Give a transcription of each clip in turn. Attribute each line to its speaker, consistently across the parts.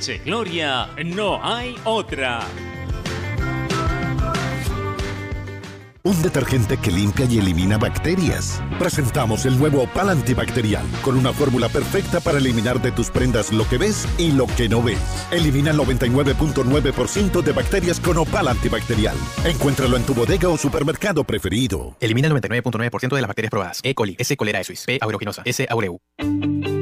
Speaker 1: Leche Gloria, no hay otra.
Speaker 2: Un detergente que limpia y elimina bacterias. Presentamos el nuevo Opal antibacterial con una fórmula perfecta para eliminar de tus prendas lo que ves y lo que no ves. Elimina el 99.9% de bacterias con Opal antibacterial. Encuéntralo en tu bodega o supermercado preferido.
Speaker 3: Elimina el 99.9% de las bacterias probadas. E. coli, S. cholerae suis, P. aeruginosa, S. aureu.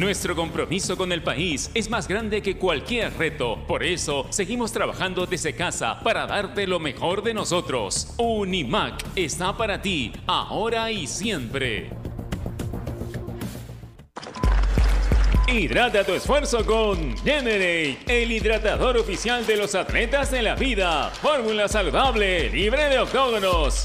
Speaker 1: Nuestro compromiso con el país es más grande que cualquier reto. Por eso, seguimos trabajando desde casa para darte lo mejor de nosotros. Unimac está para ti, ahora y siempre. Hidrata tu esfuerzo con Generate, el hidratador oficial de los atletas de la vida. Fórmula saludable, libre de octógonos.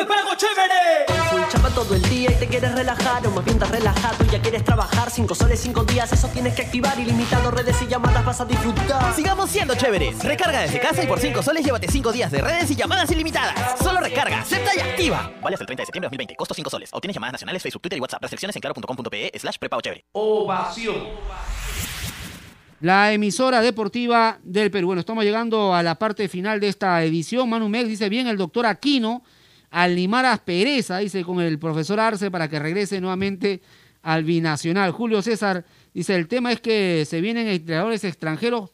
Speaker 4: ¡Prepago chévere! Full chapa todo el día y te quieres relajar o más bien estás relajado y ya quieres trabajar cinco soles, cinco días, eso tienes que activar ilimitado redes y llamadas vas a disfrutar.
Speaker 5: Sigamos siendo chéveres. Recarga desde casa y por 5 soles llévate 5 días de redes y llamadas ilimitadas. Solo recarga, acepta y activa.
Speaker 3: Vale hasta el 30 de septiembre de 2020. Costo 5 soles. Obtienes llamadas nacionales, Facebook, Twitter y WhatsApp. Restricciones en claro.com.pe slash prepago chévere.
Speaker 6: Ovación. La emisora deportiva del Perú. Bueno, estamos llegando a la parte final de esta edición. Manu Mex dice bien el doctor Aquino al limar aspereza, dice, con el profesor Arce para que regrese nuevamente al binacional. Julio César dice, el tema es que se vienen entrenadores extranjeros,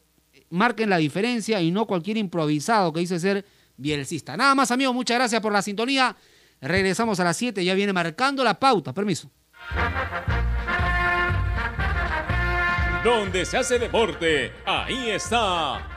Speaker 6: marquen la diferencia y no cualquier improvisado que dice ser bielcista. Nada más, amigos, muchas gracias por la sintonía. Regresamos a las 7, ya viene marcando la pauta. Permiso.
Speaker 1: Donde se hace deporte, ahí está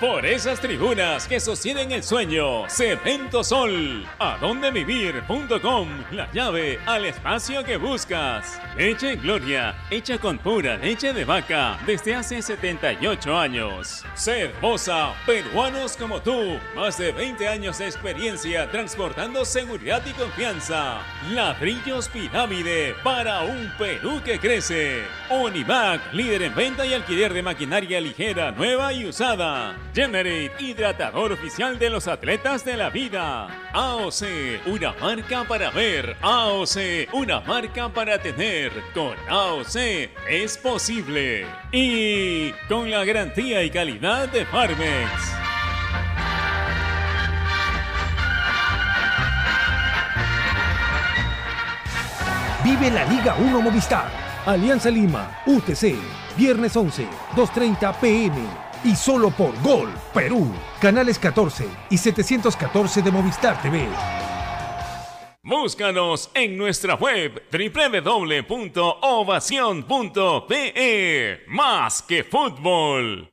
Speaker 1: Por esas tribunas que sostienen el sueño, Cemento Sol, adondevivir.com, la llave al espacio que buscas. Leche Gloria, hecha con pura leche de vaca desde hace 78 años. Cervosa, peruanos como tú, más de 20 años de experiencia transportando seguridad y confianza. Ladrillos Pirámide para un Perú que crece. Univac, líder en venta y alquiler de maquinaria ligera, nueva y usada. Generate, hidratador oficial de los atletas de la vida. AOC, una marca para ver. AOC, una marca para tener. Con AOC es posible. Y con la garantía y calidad de Farmex.
Speaker 7: Vive la Liga 1 Movistar. Alianza Lima, UTC. Viernes 11, 2.30 pm y solo por Gol Perú. Canales 14 y 714 de Movistar TV.
Speaker 1: Búscanos en nuestra web www.ovacion.pe. Más que fútbol.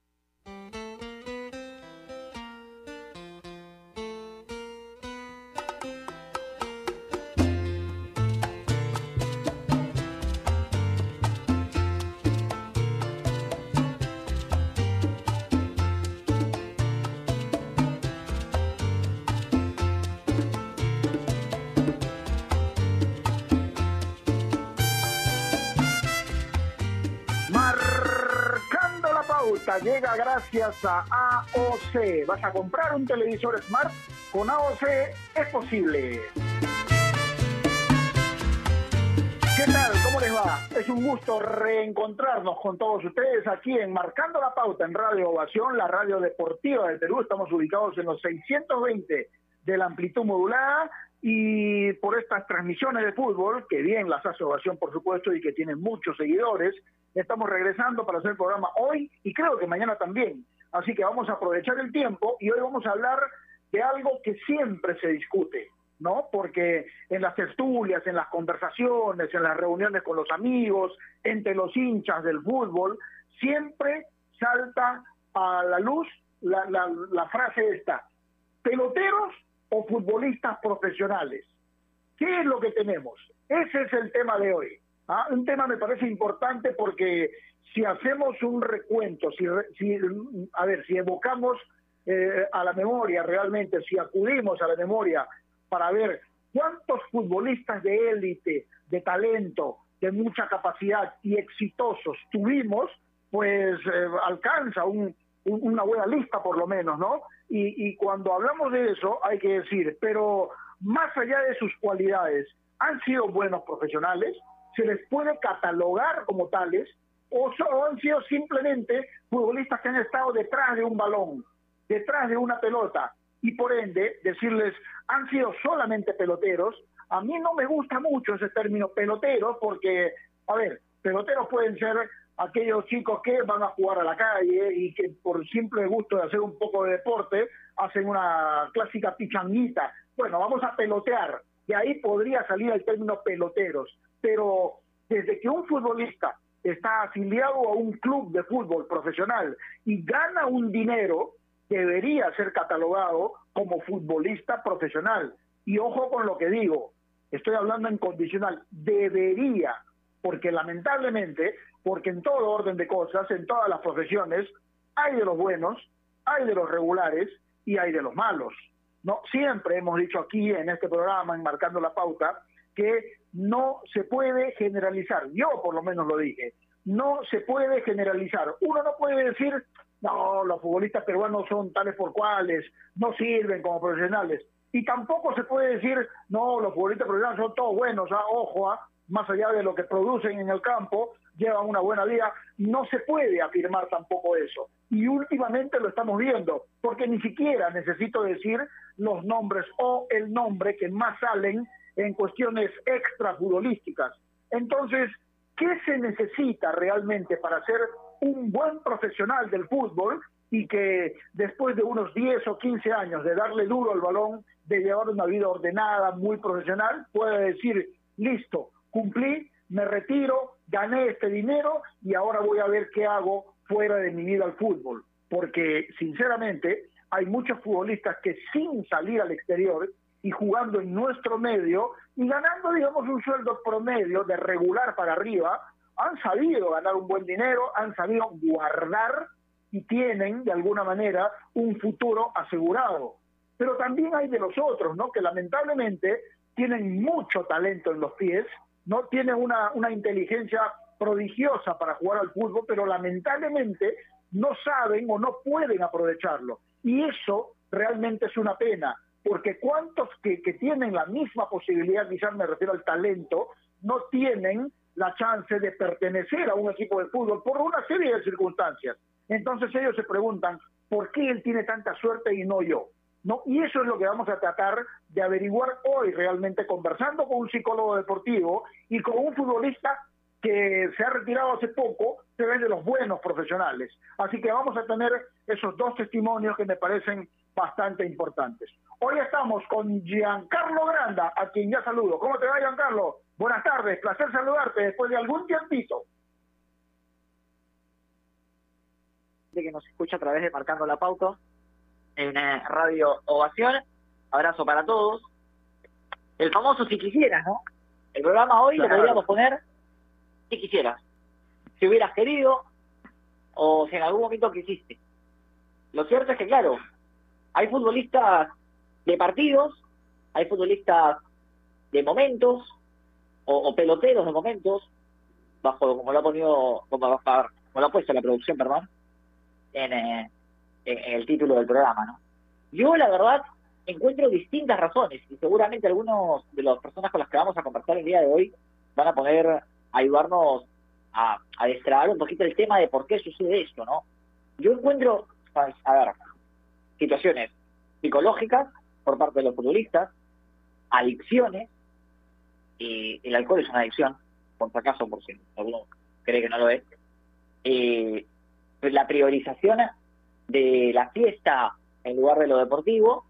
Speaker 8: A AOC. ¿Vas a comprar un televisor Smart? Con AOC es posible. ¿Qué tal? ¿Cómo les va? Es un gusto reencontrarnos con todos ustedes aquí en Marcando la Pauta en Radio Ovación, la radio deportiva del Perú. Estamos ubicados en los 620 de la amplitud modulada y por estas transmisiones de fútbol, que bien las hace Ovación por supuesto y que tienen muchos seguidores, estamos regresando para hacer el programa hoy y creo que mañana también. Así que vamos a aprovechar el tiempo y hoy vamos a hablar de algo que siempre se discute, ¿no? Porque en las tertulias, en las conversaciones, en las reuniones con los amigos, entre los hinchas del fútbol, siempre salta a la luz la, la, la frase esta, peloteros o futbolistas profesionales. ¿Qué es lo que tenemos? Ese es el tema de hoy. ¿Ah? Un tema me parece importante porque si hacemos un recuento, si, si a ver, si evocamos eh, a la memoria realmente, si acudimos a la memoria para ver cuántos futbolistas de élite, de talento, de mucha capacidad y exitosos tuvimos, pues eh, alcanza un, una buena lista por lo menos, ¿no? Y cuando hablamos de eso hay que decir, pero más allá de sus cualidades, han sido buenos profesionales, se les puede catalogar como tales, o, o han sido simplemente futbolistas que han estado detrás de un balón, detrás de una pelota, y por ende decirles, han sido solamente peloteros, a mí no me gusta mucho ese término pelotero porque, a ver, peloteros pueden ser aquellos chicos que van a jugar a la calle y que por simple gusto de hacer un poco de deporte hacen una clásica pichanguita. Bueno, vamos a pelotear. De ahí podría salir el término peloteros. Pero desde que un futbolista está afiliado a un club de fútbol profesional y gana un dinero, debería ser catalogado como futbolista profesional. Y ojo con lo que digo, estoy hablando en condicional, debería, porque lamentablemente porque en todo orden de cosas, en todas las profesiones, hay de los buenos, hay de los regulares y hay de los malos. No, siempre hemos dicho aquí en este programa, enmarcando la pauta, que no se puede generalizar. Yo por lo menos lo dije. No se puede generalizar. Uno no puede decir, no, los futbolistas peruanos son tales por cuales, no sirven como profesionales. Y tampoco se puede decir, no, los futbolistas peruanos son todos buenos, ah, ojo, ah, más allá de lo que producen en el campo, llevan una buena vida, no se puede afirmar tampoco eso. Y últimamente lo estamos viendo, porque ni siquiera necesito decir los nombres o el nombre que más salen en cuestiones extra futbolísticas. Entonces, ¿qué se necesita realmente para ser un buen profesional del fútbol y que después de unos 10 o 15 años de darle duro al balón, de llevar una vida ordenada, muy profesional, pueda decir, listo, cumplí, me retiro, gané este dinero y ahora voy a ver qué hago fuera de mi vida al fútbol. Porque, sinceramente, hay muchos futbolistas que sin salir al exterior y jugando en nuestro medio y ganando, digamos, un sueldo promedio de regular para arriba, han sabido ganar un buen dinero, han sabido guardar y tienen, de alguna manera, un futuro asegurado. Pero también hay de los otros, ¿no? Que lamentablemente tienen mucho talento en los pies, no tienen una, una inteligencia prodigiosa para jugar al fútbol, pero lamentablemente no saben o no pueden aprovecharlo. Y eso realmente es una pena, porque cuántos que, que tienen la misma posibilidad, quizás me refiero al talento, no tienen la chance de pertenecer a un equipo de fútbol por una serie de circunstancias. Entonces ellos se preguntan, ¿por qué él tiene tanta suerte y no yo? ¿no? Y eso es lo que vamos a tratar de averiguar hoy realmente conversando con un psicólogo deportivo y con un futbolista que se ha retirado hace poco, pero es de los buenos profesionales. Así que vamos a tener esos dos testimonios que me parecen bastante importantes. Hoy estamos con Giancarlo Granda, a quien ya saludo. ¿Cómo te va, Giancarlo? Buenas tardes, placer saludarte después de algún tiempito.
Speaker 9: De que nos escucha a través de Marcando la Pauta, en Radio Ovación. Abrazo para todos. El famoso si quisieras, ¿no? El programa hoy lo podríamos poner si quisieras. Si hubieras querido o si en algún momento quisiste. Lo cierto es que, claro, hay futbolistas de partidos, hay futbolistas de momentos o, peloteros de momentos, bajo como lo ha ponido, como, como lo ha puesto la producción, perdón, en, eh, en- el título del programa, ¿no? Yo, la verdad, encuentro distintas razones y seguramente algunos de las personas con las que vamos a conversar el día de hoy van a poder ayudarnos a, a destrabar un poquito el tema de por qué sucede esto, ¿no? Yo encuentro, a ver, situaciones psicológicas por parte de los futbolistas, adicciones, el alcohol es una adicción, por si acaso, por si alguno cree que no lo es, eh, la priorización de la fiesta en lugar de lo deportivo,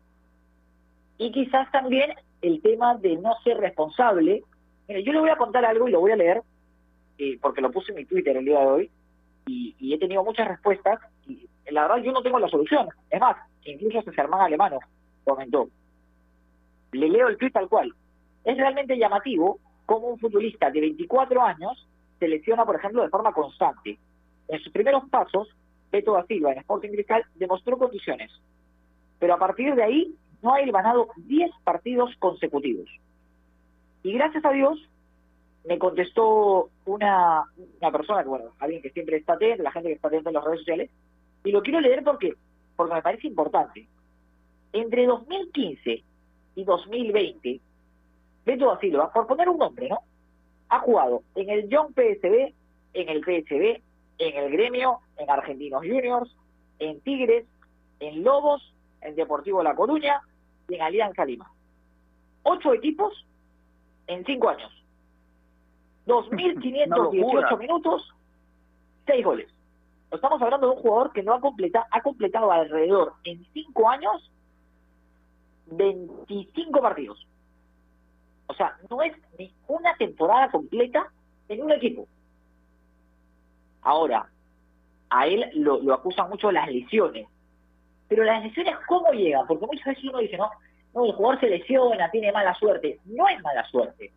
Speaker 9: y quizás también el tema de no ser responsable. Mire, yo le voy a contar algo y lo voy a leer, eh, porque lo puse en mi Twitter el día de hoy, y, y he tenido muchas respuestas, y la verdad yo no tengo la solución. Es más, incluso hasta Germán Alemano comentó. Le leo el tweet tal cual. Es realmente llamativo cómo un futbolista de 24 años se lesiona, por ejemplo, de forma constante. En sus primeros pasos, Beto da en Sporting Cristal demostró condiciones, pero a partir de ahí no ha ganado 10 partidos consecutivos. Y gracias a Dios me contestó una, una persona, bueno, alguien que siempre está atento, la gente que está atenta en las redes sociales, y lo quiero leer porque, porque me parece importante. Entre 2015 y 2020, Beto da Silva, por poner un nombre, ¿no? Ha jugado en el Young PSB, en el PSB, en el Gremio, en Argentinos Juniors, en Tigres, en Lobos, en Deportivo La Coruña y en Alianza Lima. Ocho equipos en cinco años. 2.518 minutos, seis goles. Estamos hablando de un jugador que no ha completado, ha completado alrededor en cinco años 25 partidos. O sea, no es ni una temporada completa en un equipo. Ahora, a él lo, acusan mucho las lesiones. Pero las lesiones, ¿cómo llegan? Porque muchas veces uno dice, no, no, el jugador se lesiona, tiene mala suerte. No es mala suerte.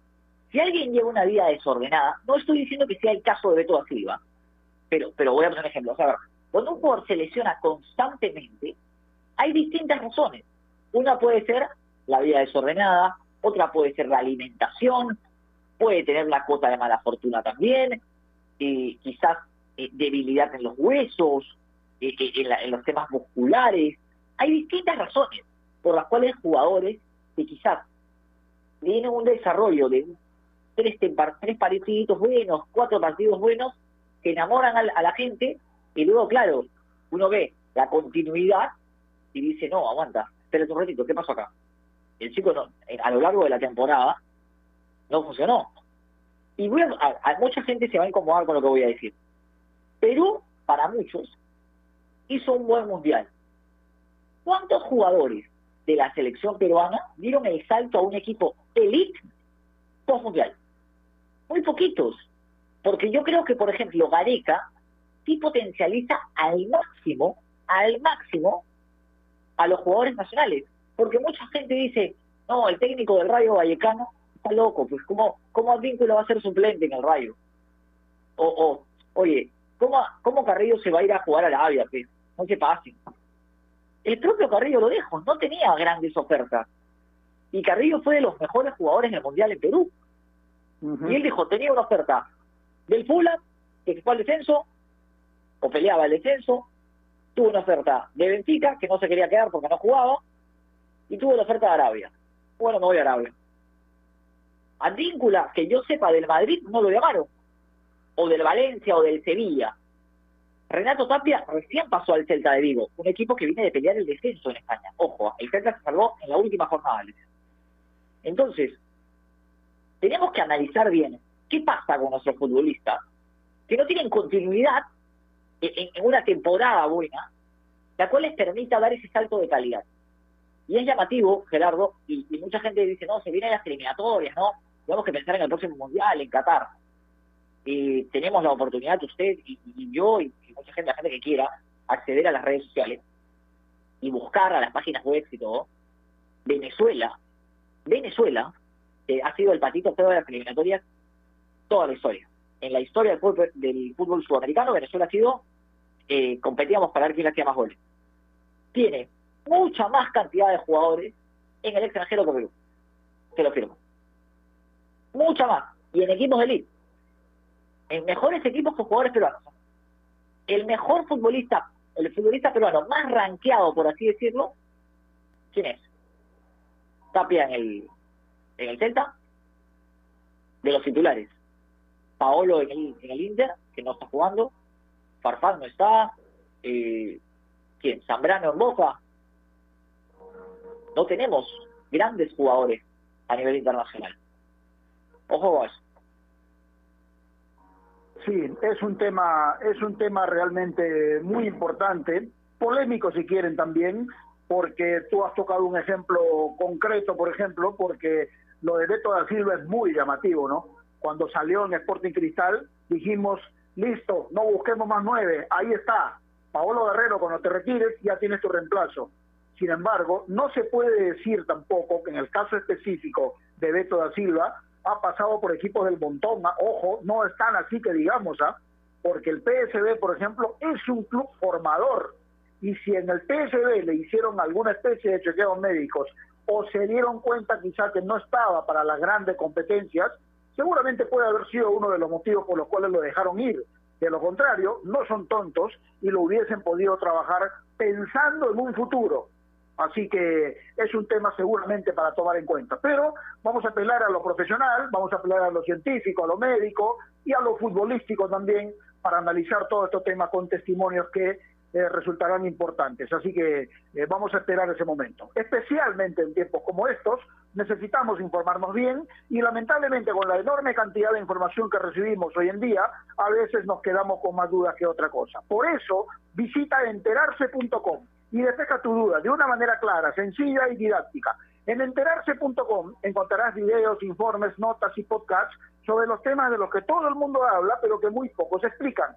Speaker 9: Si alguien lleva una vida desordenada, no estoy diciendo que sea el caso de Beto da Silva, pero, pero voy a poner un ejemplo. O sea, cuando un jugador se lesiona constantemente, hay distintas razones. Una puede ser la vida desordenada, otra puede ser la alimentación, puede tener la cuota de mala fortuna también, eh, quizás debilidad en los huesos, eh, eh, en, la- en los temas musculares. Hay distintas razones por las cuales jugadores que quizás tienen un desarrollo de tres, tres buenos, cuatro partidos buenos, que enamoran a la gente y luego, claro, uno ve la continuidad y dice, no, aguanta, un ratito, ¿qué pasó acá? El chico no, eh, a lo largo de la temporada no funcionó. Y voy a, a- mucha gente se va a incomodar con lo que voy a decir. Perú, para muchos, hizo un buen mundial. ¿Cuántos jugadores de la selección peruana dieron el salto a un equipo elite post-mundial? Muy poquitos. Porque yo creo que, por ejemplo, Gareca sí potencializa al máximo, al máximo, a los jugadores nacionales. Porque mucha gente dice, no, el técnico del Rayo Vallecano está loco, pues ¿cómo, cómo Advíncula va a ser suplente en el Rayo? O, o oye, ¿cómo, ¿cómo Carrillo se va a ir a jugar a Arabia? Pues? No se pasen. El propio Carrillo lo dijo, no tenía grandes ofertas. Y Carrillo fue de los mejores jugadores del Mundial en Perú. Y él dijo, tenía una oferta del Fulham, que fue al descenso, o peleaba el descenso, tuvo una oferta de Benfica, que no se quería quedar porque no jugaba, y tuvo la oferta de Arabia. Bueno, me voy a Arabia. Advíncula, que yo sepa del Madrid, no lo llamaron. O del Valencia o del Sevilla. Renato Tapia recién pasó al Celta de Vigo, un equipo que viene de pelear el descenso en España. Ojo, el Celta se salvó en la última jornada. Entonces, tenemos que analizar bien qué pasa con nuestros futbolistas que no tienen continuidad en, en una temporada buena, la cual les permita dar ese salto de calidad. Y es llamativo, Gerardo, y, mucha gente dice, no, se vienen las eliminatorias, ¿no? Tenemos que pensar en el próximo Mundial, en Qatar. Y tenemos la oportunidad, usted y, yo, y, mucha gente, la gente que quiera, acceder a las redes sociales y buscar a las páginas web y todo. Venezuela, Venezuela, eh, ha sido el patito feo de las eliminatorias toda la historia. En la historia del fútbol, del fútbol sudamericano, Venezuela ha sido, eh, competíamos para ver quién hacía más goles. Tiene mucha más cantidad de jugadores en el extranjero que Perú. Te lo firmo. Mucha más. Y en equipos de elite. En mejores equipos con jugadores peruanos. El mejor futbolista el futbolista peruano más rankeado, por así decirlo, ¿quién es? Tapia en el, en el Celta, de los titulares. Paolo en el, en el que no está jugando. Farfán no está. Eh, ¿Quién? Zambrano en Boca. No tenemos grandes jugadores a nivel internacional. Ojo con.
Speaker 8: Sí, es un tema, es un tema realmente muy importante, polémico si quieren también, porque tú has tocado un ejemplo concreto, por ejemplo, porque lo de Beto da Silva es muy llamativo, ¿no? Cuando salió en Sporting Cristal, dijimos, listo, no busquemos más nueve, ahí está, Paolo Guerrero, cuando te retires ya tienes tu reemplazo. Sin embargo, no se puede decir tampoco que en el caso específico de Beto da Silva, ha pasado por equipos del montón, ojo, no están así que digamos, ¿ah? porque el PSB, por ejemplo, es un club formador, y si en el PSB le hicieron alguna especie de chequeos médicos o se dieron cuenta quizá que no estaba para las grandes competencias, seguramente puede haber sido uno de los motivos por los cuales lo dejaron ir. De lo contrario, no son tontos y lo hubiesen podido trabajar pensando en un futuro. Así que es un tema seguramente para tomar en cuenta. Pero vamos a apelar a lo profesional, vamos a apelar a lo científico, a lo médico y a lo futbolístico también para analizar todo este tema con testimonios que eh, resultarán importantes. Así que eh, vamos a esperar ese momento. Especialmente en tiempos como estos, necesitamos informarnos bien y lamentablemente con la enorme cantidad de información que recibimos hoy en día, a veces nos quedamos con más dudas que otra cosa. Por eso, visita enterarse.com y despeja tu duda de una manera clara, sencilla y didáctica. En enterarse.com encontrarás videos, informes, notas y podcasts sobre los temas de los que todo el mundo habla, pero que muy pocos explican.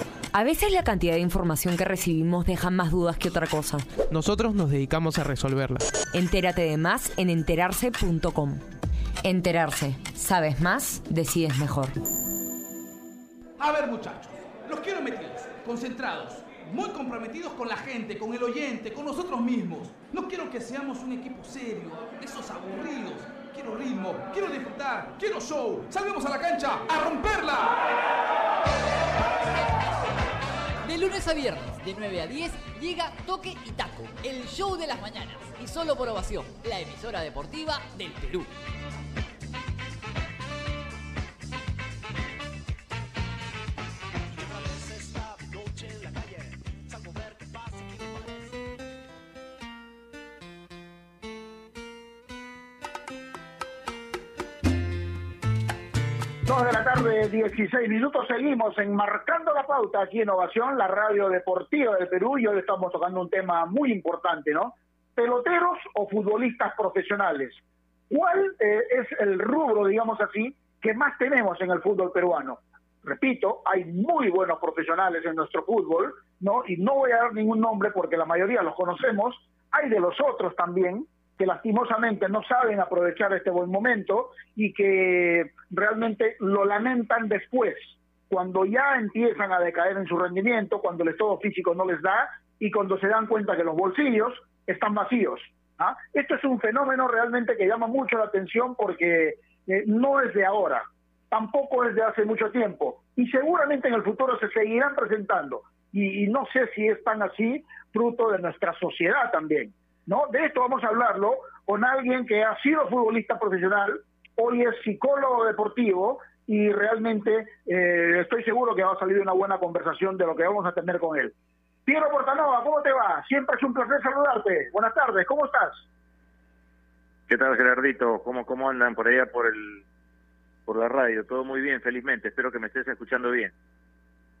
Speaker 10: A veces la cantidad de información que recibimos deja más dudas que otra cosa.
Speaker 11: Nosotros nos dedicamos a resolverla.
Speaker 10: Entérate de más en enterarse.com. Enterarse. Sabes más, decides mejor.
Speaker 12: A ver muchachos, los quiero metidos, concentrados, muy comprometidos con la gente, con el oyente, con nosotros mismos. No quiero que seamos un equipo serio, esos aburridos. Quiero ritmo, quiero disfrutar, quiero show. Salvemos a la cancha a romperla.
Speaker 13: De lunes a viernes, de 9 a 10, llega Toque y Taco, el show de las mañanas. Y solo por ovación, la emisora deportiva del Perú.
Speaker 8: Dos de la tarde, 16 minutos. Seguimos enmarcando la pauta aquí en Ovación, la radio deportiva del Perú. Y hoy estamos tocando un tema muy importante, ¿no? Peloteros o futbolistas profesionales. ¿Cuál eh, es el rubro, digamos así, que más tenemos en el fútbol peruano? Repito, hay muy buenos profesionales en nuestro fútbol, ¿no? Y no voy a dar ningún nombre porque la mayoría los conocemos. Hay de los otros también, que lastimosamente no saben aprovechar este buen momento y que realmente lo lamentan después, cuando ya empiezan a decaer en su rendimiento, cuando el estado físico no les da y cuando se dan cuenta que los bolsillos están vacíos. ¿ah? Esto es un fenómeno realmente que llama mucho la atención porque eh, no es de ahora, tampoco es de hace mucho tiempo y seguramente en el futuro se seguirán presentando y, y no sé si es tan así fruto de nuestra sociedad también. ¿No? De esto vamos a hablarlo con alguien que ha sido futbolista profesional, hoy es psicólogo deportivo y realmente eh, estoy seguro que va a salir una buena conversación de lo que vamos a tener con él. Piero Portanova, ¿cómo te va? Siempre es un placer saludarte. Buenas tardes, ¿cómo estás?
Speaker 14: ¿Qué tal, Gerardito? ¿Cómo, cómo andan por allá por el por la radio? Todo muy bien, felizmente. Espero que me estés escuchando bien.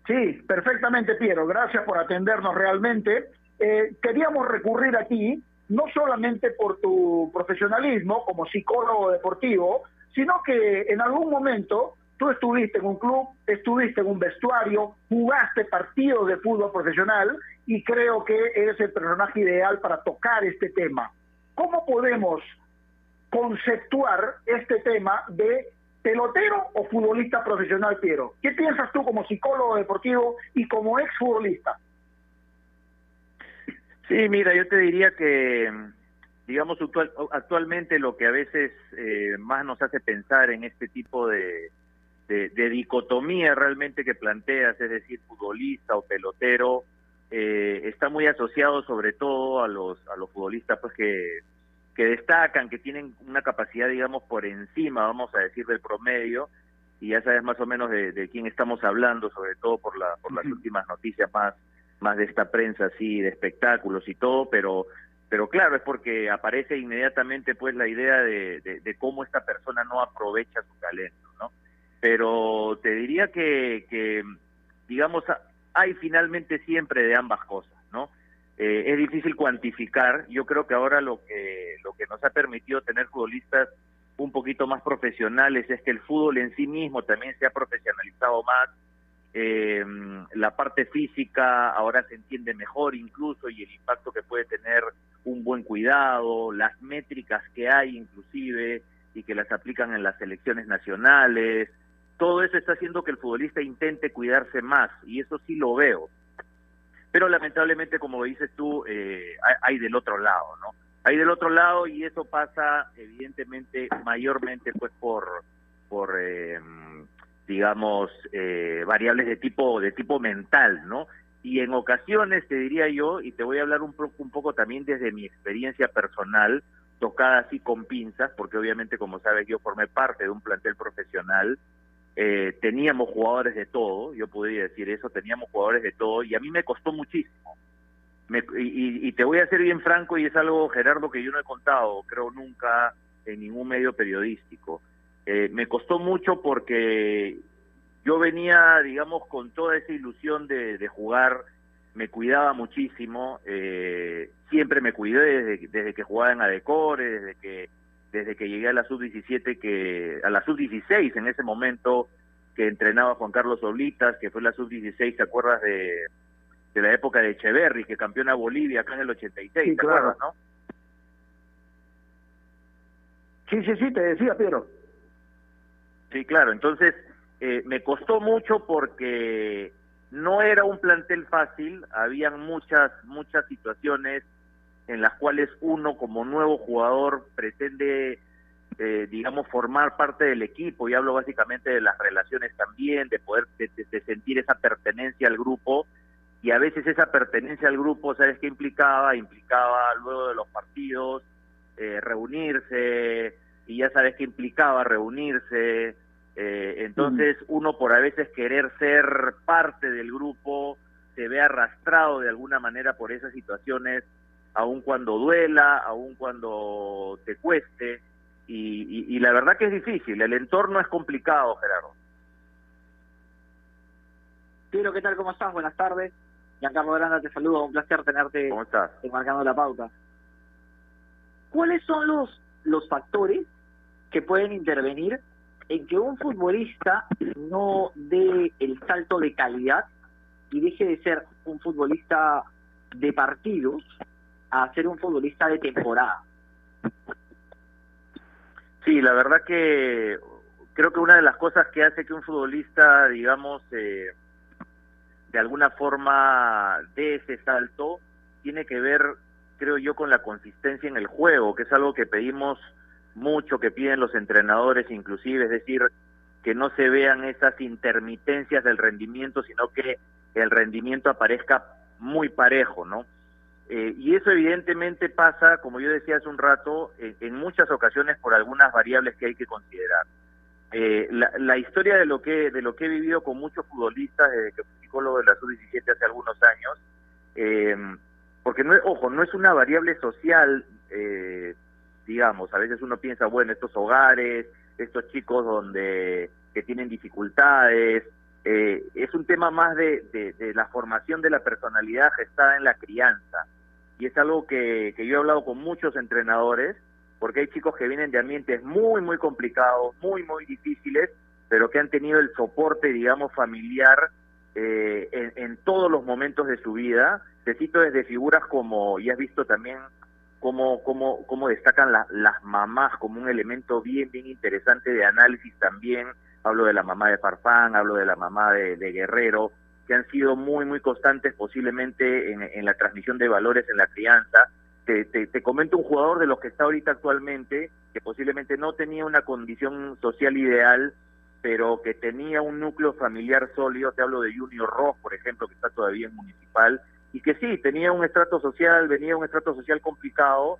Speaker 8: Sí, perfectamente, Piero. Gracias por atendernos realmente. eh, queríamos recurrir a ti, no solamente por tu profesionalismo como psicólogo deportivo, sino que en algún momento tú estuviste en un club, estuviste en un vestuario, jugaste partidos de fútbol profesional y creo que eres el personaje ideal para tocar este tema. ¿Cómo podemos conceptuar este tema de pelotero o futbolista profesional, Piero? ¿Qué piensas tú como psicólogo deportivo y como exfutbolista?
Speaker 14: Sí, mira, yo te diría que, digamos, actualmente lo que a veces eh, más nos hace pensar en este tipo de, de, dicotomía realmente que planteas, es decir, futbolista o pelotero, eh, está muy asociado sobre todo a los, a los futbolistas pues que, que destacan, que tienen una capacidad, digamos, por encima, vamos a decir, del promedio, y ya sabes más o menos de, de quién estamos hablando, sobre todo por, la, por las últimas noticias más más de esta prensa así de espectáculos y todo, pero pero claro, es porque aparece inmediatamente pues la idea de, de, cómo esta persona no aprovecha su talento, ¿no? Pero te diría que, que digamos, hay finalmente siempre de ambas cosas, ¿no? Eh, es difícil cuantificar, yo creo que ahora lo que, lo que nos ha permitido tener futbolistas un poquito más profesionales es que el fútbol en sí mismo también se ha profesionalizado más, eh, la parte física ahora se entiende mejor incluso y el impacto que puede tener un buen cuidado, las métricas que hay inclusive y que las aplican en las selecciones nacionales, todo eso está haciendo que el futbolista intente cuidarse más y eso sí lo veo. Pero lamentablemente, como dices tú, eh, hay, del otro lado, ¿no? Hay del otro lado y eso pasa evidentemente mayormente pues por por eh, digamos, eh, variables de tipo, de tipo mental, ¿no? Y en ocasiones, te diría yo, y te voy a hablar un, poco, un poco también desde mi experiencia personal, tocada así con pinzas, porque obviamente, como sabes, yo formé parte de un plantel profesional, eh, teníamos jugadores de todo, yo podría decir eso, teníamos jugadores de todo, y a mí me costó muchísimo. y, y, te voy a ser bien franco, y es algo, Gerardo, que yo no he contado, creo nunca, en ningún medio periodístico. Eh, me costó mucho porque yo venía, digamos, con toda esa ilusión de, jugar, me cuidaba muchísimo, eh, siempre me cuidé desde, desde que jugaba en Adecore, desde que desde que llegué a la sub-17, que a la sub-16 en ese momento que entrenaba Juan Carlos Oblitas, que fue la sub-16, ¿te acuerdas de, de la época de Echeverry, que campeona Bolivia acá en el 86, ¿te acuerdas, no?
Speaker 8: Sí, sí, sí, te decía, Pedro.
Speaker 14: Sí, claro. Entonces, eh, me costó mucho porque no era un plantel fácil. Habían muchas, muchas situaciones en las cuales uno como nuevo jugador pretende, eh, digamos, formar parte del equipo. Y hablo básicamente de las relaciones también, de poder de, sentir esa pertenencia al grupo. Y a veces esa pertenencia al grupo, ¿sabes qué implicaba? Implicaba luego de los partidos eh, reunirse, y ya sabes que implicaba reunirse. Eh, entonces uno por a veces querer ser parte del grupo se ve arrastrado de alguna manera por esas situaciones, aun cuando duela, aun cuando te cueste. Y, la verdad que es difícil, el entorno es complicado, Gerardo.
Speaker 9: Tiro, ¿qué tal? ¿Cómo estás? Buenas tardes. Giancarlo Granda te saludo, un placer tenerte
Speaker 14: ¿Cómo estás?
Speaker 9: marcando la pauta. ¿Cuáles son los, los factores que pueden intervenir en que un futbolista no dé el salto de calidad y deje de ser un futbolista de partidos a ser un futbolista de temporada.
Speaker 14: Sí, la verdad que creo que una de las cosas que hace que un futbolista, digamos, eh, de alguna forma dé ese salto, tiene que ver, creo yo, con la consistencia en el juego, que es algo que pedimos mucho que piden los entrenadores inclusive, es decir, que no se vean esas intermitencias del rendimiento, sino que el rendimiento aparezca muy parejo, ¿no? Eh, y eso evidentemente pasa, como yo decía hace un rato, en, muchas ocasiones por algunas variables que hay que considerar. Eh, la, historia de lo que de lo que he vivido con muchos futbolistas desde que fui psicólogo de la sub-17 hace algunos años, eh, porque no, ojo, no es una variable social eh, digamos. A veces uno piensa, bueno, estos hogares, estos chicos donde que tienen dificultades, eh, es un tema más de, de, de, la formación de la personalidad gestada en la crianza. Y es algo que, que yo he hablado con muchos entrenadores, porque hay chicos que vienen de ambientes muy, muy complicados, muy, muy difíciles, pero que han tenido el soporte, digamos, familiar eh, en, en, todos los momentos de su vida. Te cito desde figuras como, y has visto también cómo, cómo, cómo destacan la, las mamás como un elemento bien, bien interesante de análisis también. Hablo de la mamá de Farfán, hablo de la mamá de, Guerrero, que han sido muy, muy constantes posiblemente en, en la transmisión de valores en la crianza. Te, te, te, comento un jugador de los que está ahorita actualmente, que posiblemente no tenía una condición social ideal, pero que tenía un núcleo familiar sólido, te hablo de Junior Ross, por ejemplo, que está todavía en Municipal, y que sí, tenía un estrato social, venía un estrato social complicado,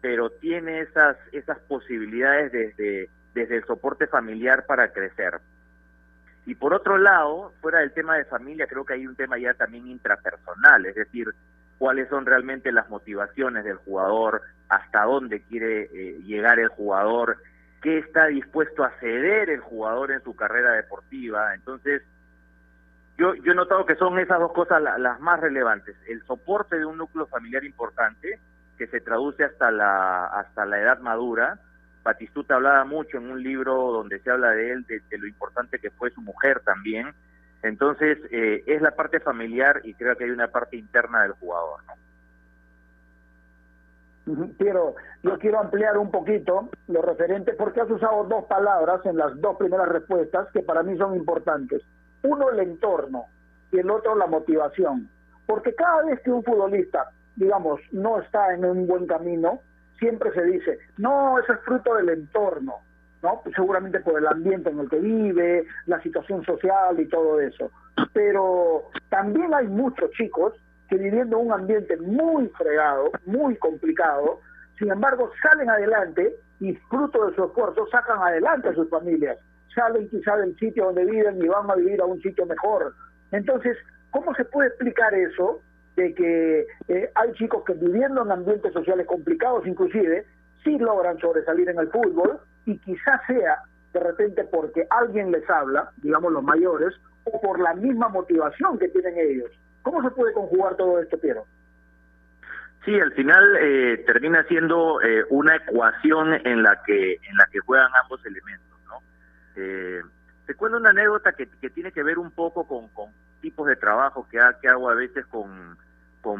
Speaker 14: pero tiene esas, esas posibilidades desde, desde el soporte familiar para crecer. Y por otro lado, fuera del tema de familia, creo que hay un tema ya también intrapersonal, es decir, cuáles son realmente las motivaciones del jugador, hasta dónde quiere eh, llegar el jugador, qué está dispuesto a ceder el jugador en su carrera deportiva. Entonces, yo, yo he notado que son esas dos cosas la, las más relevantes. El soporte de un núcleo familiar importante, que se traduce hasta la, hasta la edad madura. Batistuta hablaba mucho en un libro donde se habla de él, de, lo importante que fue su mujer también. Entonces, eh, es la parte familiar y creo que hay una parte interna del jugador.
Speaker 8: Quiero, yo quiero ampliar un poquito lo referente, porque has usado dos palabras en las dos primeras respuestas que para mí son importantes uno el entorno y el otro la motivación. Porque cada vez que un futbolista, digamos, no está en un buen camino, siempre se dice, no, eso es fruto del entorno, ¿no? Seguramente por el ambiente en el que vive, la situación social y todo eso. Pero también hay muchos chicos que viviendo un ambiente muy fregado, muy complicado, sin embargo salen adelante y fruto de su esfuerzo sacan adelante a sus familias salen quizá del sitio donde viven y van a vivir a un sitio mejor. Entonces, ¿cómo se puede explicar eso de que eh, hay chicos que viviendo en ambientes sociales complicados inclusive, sí logran sobresalir en el fútbol y quizás sea de repente porque alguien les habla, digamos los mayores, o por la misma motivación que tienen ellos. ¿Cómo se puede conjugar todo esto, Piero?
Speaker 14: Sí, al final eh, termina siendo eh, una ecuación en la que en la que juegan ambos elementos. Eh, te cuento una anécdota que, que, tiene que ver un poco con, tipos de trabajo que, ha, que hago a veces con,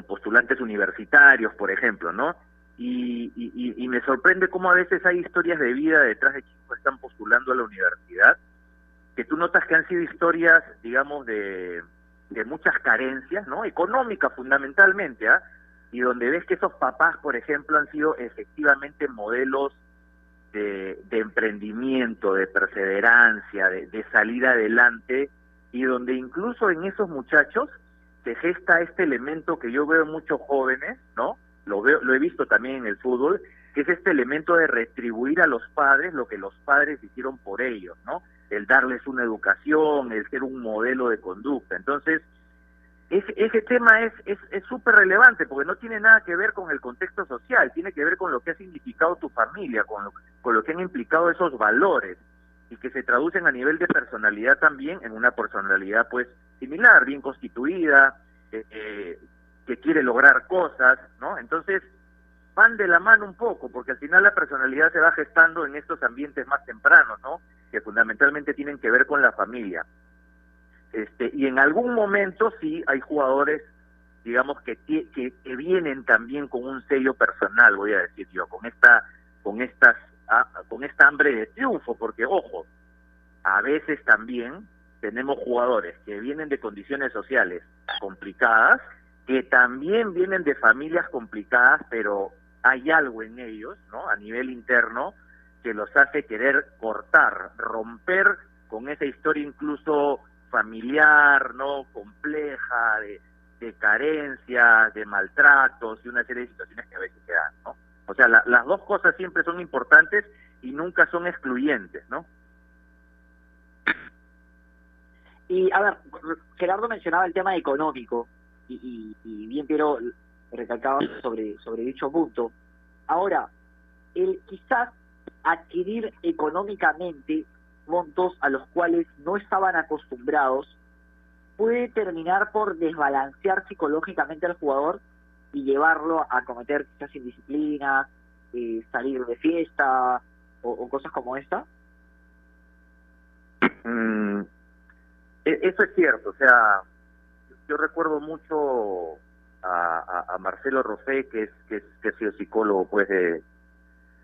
Speaker 14: postulantes universitarios, por ejemplo, ¿no? Y, y, me sorprende cómo a veces hay historias de vida detrás de quienes están postulando a la universidad, que tú notas que han sido historias, digamos, de, de muchas carencias, ¿no? Económicas fundamentalmente, ¿ah? Y donde ves que esos papás, por ejemplo, han sido efectivamente modelos de, de emprendimiento, de perseverancia, de, salir adelante, y donde incluso en esos muchachos se gesta este elemento que yo veo en muchos jóvenes, ¿no? Lo veo, lo he visto también en el fútbol, que es este elemento de retribuir a los padres lo que los padres hicieron por ellos, ¿no? El darles una educación, el ser un modelo de conducta. Entonces, ese, ese tema es es súper relevante porque no tiene nada que ver con el contexto social, tiene que ver con lo que ha significado tu familia, con lo, con lo que han implicado esos valores y que se traducen a nivel de personalidad también en una personalidad pues similar, bien constituida, eh, eh, que quiere lograr cosas, ¿no? Entonces van de la mano un poco porque al final la personalidad se va gestando en estos ambientes más tempranos, ¿no? Que fundamentalmente tienen que ver con la familia. Este, y en algún momento sí hay jugadores, digamos, que, que, que vienen también con un sello personal, voy a decir yo, con esta, con estas, ah, con esta hambre de triunfo, porque ojo, a veces también tenemos jugadores que vienen de condiciones sociales complicadas, que también vienen de familias complicadas, pero hay algo en ellos, ¿no? A nivel interno, que los hace querer cortar, romper con esa historia incluso familiar, ¿no? Compleja, de, carencias, de maltratos y una serie de situaciones que a veces se dan, ¿no? O sea, la, las dos cosas siempre son importantes y nunca son excluyentes, ¿no?
Speaker 9: Y a ver, Gerardo mencionaba el tema económico y, y, y bien Piero recalcaba sobre, sobre dicho punto. Ahora, el quizás adquirir económicamente montos a los cuales no estaban acostumbrados puede terminar por desbalancear psicológicamente al jugador y llevarlo a cometer quizás indisciplina, eh, salir de fiesta o, cosas como esta?
Speaker 14: Mm, e- eso es cierto, o sea, yo recuerdo mucho a, a- a Marcelo Rosé, que es, que es que ha sido psicólogo pues de,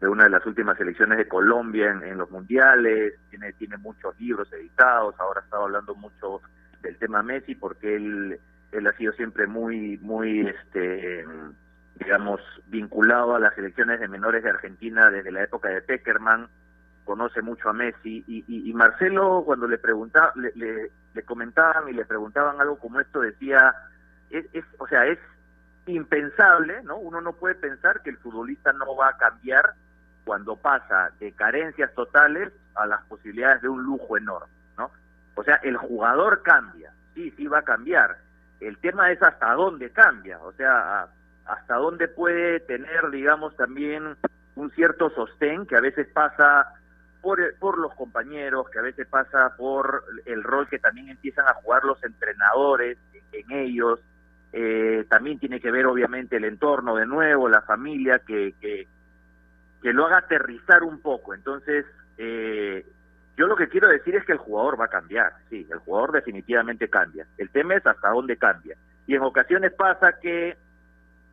Speaker 14: de una de las últimas elecciones de Colombia en, los mundiales, tiene, tiene muchos libros editados, ahora estaba hablando mucho del tema Messi porque él, él ha sido siempre muy, muy, este, digamos, vinculado a las elecciones de menores de Argentina desde la época de Peckerman, conoce mucho a Messi y, Marcelo cuando le preguntaba, le, le comentaban y le preguntaban algo como esto decía, es, es, o sea, es impensable, ¿no? Uno no puede pensar que el futbolista no va a cambiar cuando pasa de carencias totales a las posibilidades de un lujo enorme, ¿no? O sea, el jugador cambia, sí, sí va a cambiar. El tema es hasta dónde cambia, o sea, hasta dónde puede tener, digamos, también un cierto sostén que a veces pasa por, por los compañeros, que a veces pasa por el rol que también empiezan a jugar los entrenadores en ellos. Eh, también tiene que ver, obviamente, el entorno de nuevo, la familia, que, que, que lo haga aterrizar un poco. Entonces, eh, yo lo que quiero decir es que el jugador va a cambiar, sí, el jugador definitivamente cambia. El tema es hasta dónde cambia. Y en ocasiones pasa que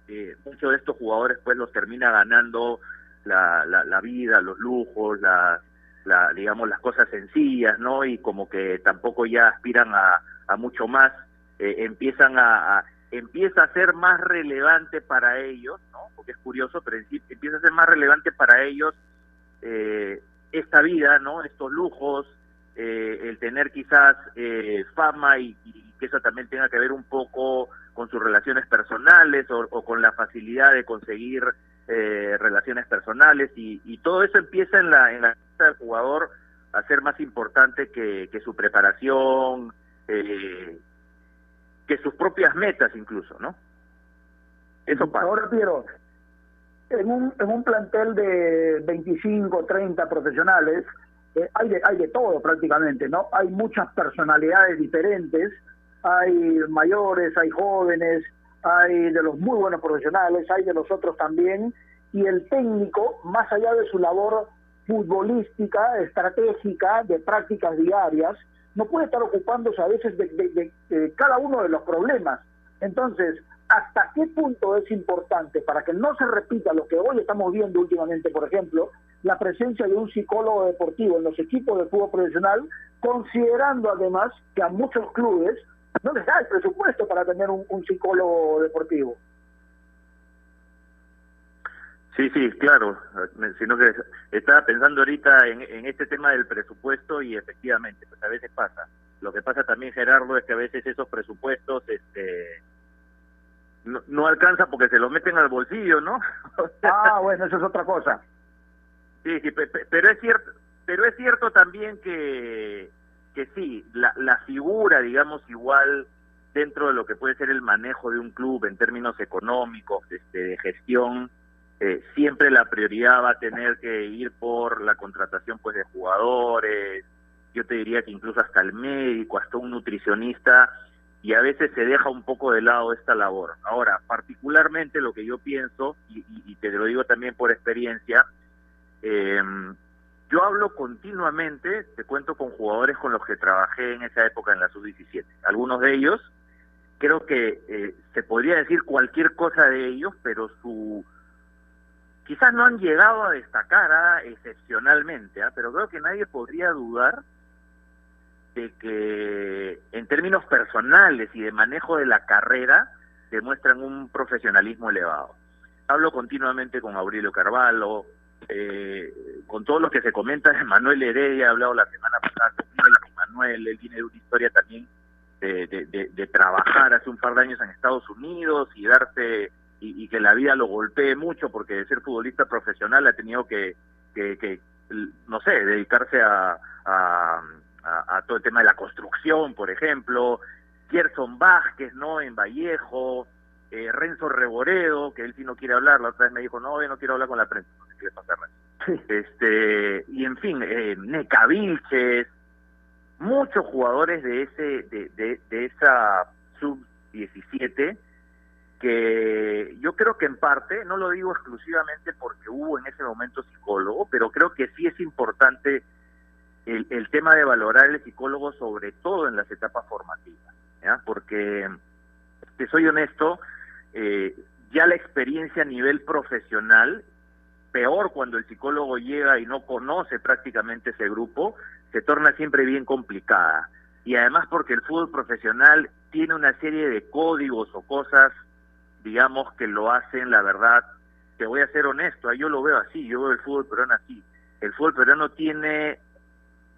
Speaker 14: eh, muchos de estos jugadores pues los termina ganando la, la, la vida, los lujos, la, la, digamos las cosas sencillas, ¿no? Y como que tampoco ya aspiran a, mucho más, eh, empiezan a- empieza a ser más relevante para ellos, Porque es curioso, pero empieza a ser más relevante para ellos eh, esta vida, ¿no? Estos lujos, eh, el tener quizás eh, fama y, que eso también tenga que ver un poco con sus relaciones personales o, o con la facilidad de conseguir eh, relaciones personales y, y todo eso empieza en la en la del jugador a ser más importante que, que su preparación, eh, que sus propias metas incluso, ¿no? Eso pasa.
Speaker 8: Ahora, Piero, en un, en un plantel de 25, 30 profesionales, eh, hay, de, hay de todo prácticamente, ¿no? Hay muchas personalidades diferentes, hay mayores, hay jóvenes, hay de los muy buenos profesionales, hay de los otros también, y el técnico, más allá de su labor futbolística, estratégica, de prácticas diarias, no puede estar ocupándose a veces de, de- cada uno de los problemas. Entonces, ¿hasta qué punto es importante para que no se repita lo que hoy estamos viendo últimamente, por ejemplo, la presencia de un psicólogo deportivo en los equipos de fútbol profesional, considerando además que a muchos clubes no les da el presupuesto para tener un, psicólogo deportivo?
Speaker 14: Sí, sí, claro, me- sino que estaba pensando ahorita en, en este tema del presupuesto y efectivamente, pues a veces pasa. Lo que pasa también, Gerardo, es que a veces esos presupuestos este, no, no alcanza porque se los meten al bolsillo, ¿no?
Speaker 8: Ah, bueno, eso es otra cosa.
Speaker 14: Sí, sí, pe- pe- pero es cierto, pero es cierto también que, que sí, la, la figura, digamos, igual dentro de lo que puede ser el manejo de un club en términos económicos, este, de gestión, eh, siempre la prioridad va a tener que ir por la contratación pues de jugadores, yo te diría que incluso hasta el médico, hasta un nutricionista, y a veces se deja un poco de lado esta labor. Ahora, particularmente lo que yo pienso, y, te lo digo también por experiencia, eh, yo hablo continuamente, te cuento con jugadores con los que trabajé en esa época en la sub-17. Algunos de ellos, creo que eh, se podría decir cualquier cosa de ellos, pero su quizás no han llegado a destacar ah, excepcionalmente, ah, pero creo que nadie podría dudar de que en términos personales y de manejo de la carrera demuestran un profesionalismo elevado. Hablo continuamente con Aurelio Carvalho, eh, con todo lo que se comenta Manuel Heredia, he hablado la semana pasada con Manuel, él viene de una historia también de, de- trabajar hace un par de años en Estados Unidos y darse y, que la vida lo golpee mucho porque de ser futbolista profesional ha tenido que, que, que, no sé, dedicarse a, a- a todo el tema de la construcción, por ejemplo, Gerson Vázquez, ¿no? En Vallejo, eh, Renzo Reboredo, que él sí no quiere hablar, la otra vez me dijo, no, yo no quiero hablar con la prensa, no sé qué le pasa. Este, y en fin, eh, Neca Vilches, muchos jugadores de ese de, de, de esa sub 17 que yo creo que en parte, no lo digo exclusivamente porque hubo en ese momento psicólogo, pero creo que sí es importante el, el tema de valorar el psicólogo, sobre todo en las etapas formativas, ¿ya? porque, te soy honesto, eh, ya la experiencia a nivel profesional, peor cuando el psicólogo llega y no conoce prácticamente ese grupo, se torna siempre bien complicada. Y además porque el fútbol profesional tiene una serie de códigos o cosas digamos, que lo hacen, la verdad, te voy a ser honesto, yo lo veo así, yo veo el fútbol peruano así. El fútbol peruano tiene,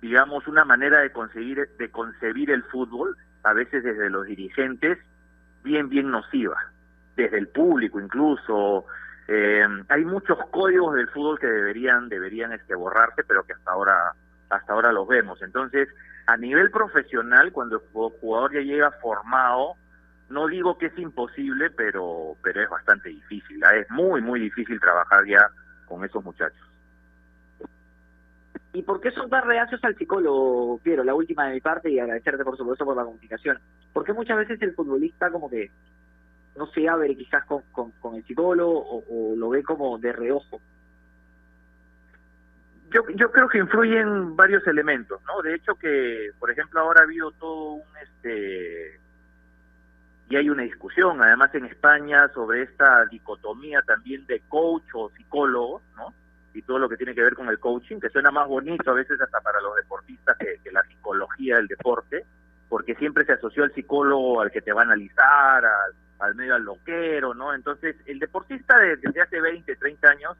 Speaker 14: digamos, una manera de concebir, de concebir el fútbol, a veces desde los dirigentes, bien, bien nociva, desde el público incluso. Eh, hay muchos códigos del fútbol que deberían, deberían este, borrarse, pero que hasta ahora, hasta ahora los vemos. Entonces, a nivel profesional, cuando el jugador ya llega formado, no digo que es imposible, pero, pero es bastante difícil. ¿ah? Es muy, muy difícil trabajar ya con esos muchachos.
Speaker 9: ¿Y por qué son tan reacios al psicólogo, Piero? La última de mi parte y agradecerte por supuesto por la comunicación. ¿Por qué muchas veces el futbolista como que no se abre quizás con, con, el psicólogo o, o, lo ve como de reojo?
Speaker 14: Yo, yo creo que influyen varios elementos, ¿no? De hecho que, por ejemplo, ahora ha habido todo un este y hay una discusión además en España sobre esta dicotomía también de coach o psicólogo, ¿no? Y todo lo que tiene que ver con el coaching, que suena más bonito a veces hasta para los deportistas que, la psicología del deporte, porque siempre se asoció al psicólogo al que te va a analizar, al, medio al loquero, ¿no? Entonces, el deportista desde hace 20, 30 años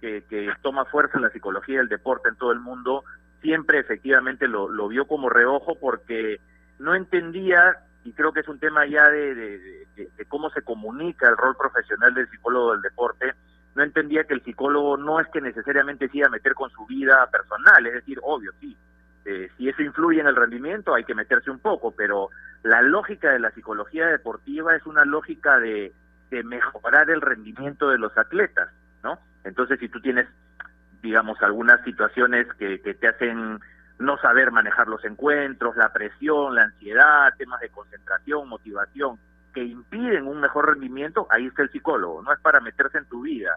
Speaker 14: que, que toma fuerza en la psicología del deporte en todo el mundo, siempre efectivamente lo, vio como reojo porque no entendía y creo que es un tema ya de, de, cómo se comunica el rol profesional del psicólogo del deporte. No entendía que el psicólogo no es que necesariamente se iba a meter con su vida personal, es decir, obvio, sí, eh, si eso influye en el rendimiento hay que meterse un poco, pero la lógica de la psicología deportiva es una lógica de, de mejorar el rendimiento de los atletas, ¿no? Entonces, si tú tienes, digamos, algunas situaciones que, que te hacen no saber manejar los encuentros, la presión, la ansiedad, temas de concentración, motivación, que impiden un mejor rendimiento, ahí está el psicólogo, no es para meterse en tu vida,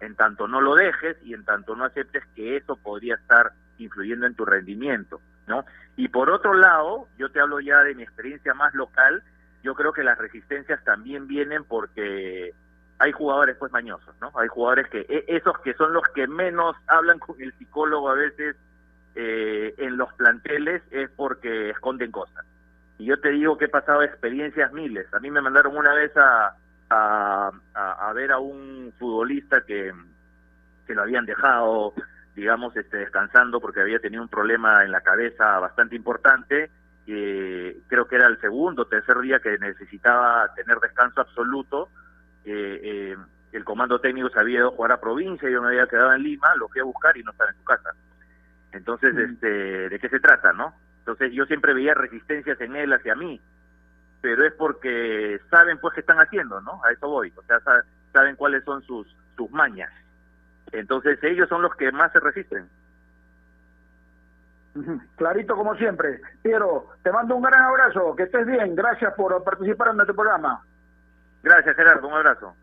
Speaker 14: en tanto no lo dejes y en tanto no aceptes que eso podría estar influyendo en tu rendimiento, ¿no? Y por otro lado, yo te hablo ya de mi experiencia más local, yo creo que las resistencias también vienen porque hay jugadores pues mañosos, ¿no? Hay jugadores que e, esos que son los que menos hablan con el psicólogo a veces eh, en los planteles es porque esconden cosas. Y yo te digo que he pasado experiencias miles. A mí me mandaron una vez a, a, a, ver a un futbolista que, que lo habían dejado, digamos, este, descansando porque había tenido un problema en la cabeza bastante importante. Eh, creo que era el segundo o tercer día que necesitaba tener descanso absoluto. Eh, eh, el comando técnico se había ido a jugar a provincia, yo me había quedado en Lima, lo fui a buscar y no estaba en su casa. Entonces, este, ¿de qué se trata, no? Entonces yo siempre veía resistencias en él hacia mí, pero es porque saben pues qué están haciendo, ¿no? A eso voy, o sea, saben cuáles son sus, sus mañas. Entonces ellos son los que más se resisten.
Speaker 8: Clarito como siempre. Piero, te mando un gran abrazo, que estés bien, gracias por participar en nuestro programa.
Speaker 14: Gracias Gerardo, un abrazo.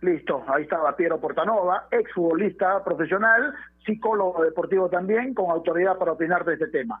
Speaker 8: Listo, ahí estaba Piero Portanova, exfutbolista profesional, psicólogo deportivo también, con autoridad para opinar de este tema.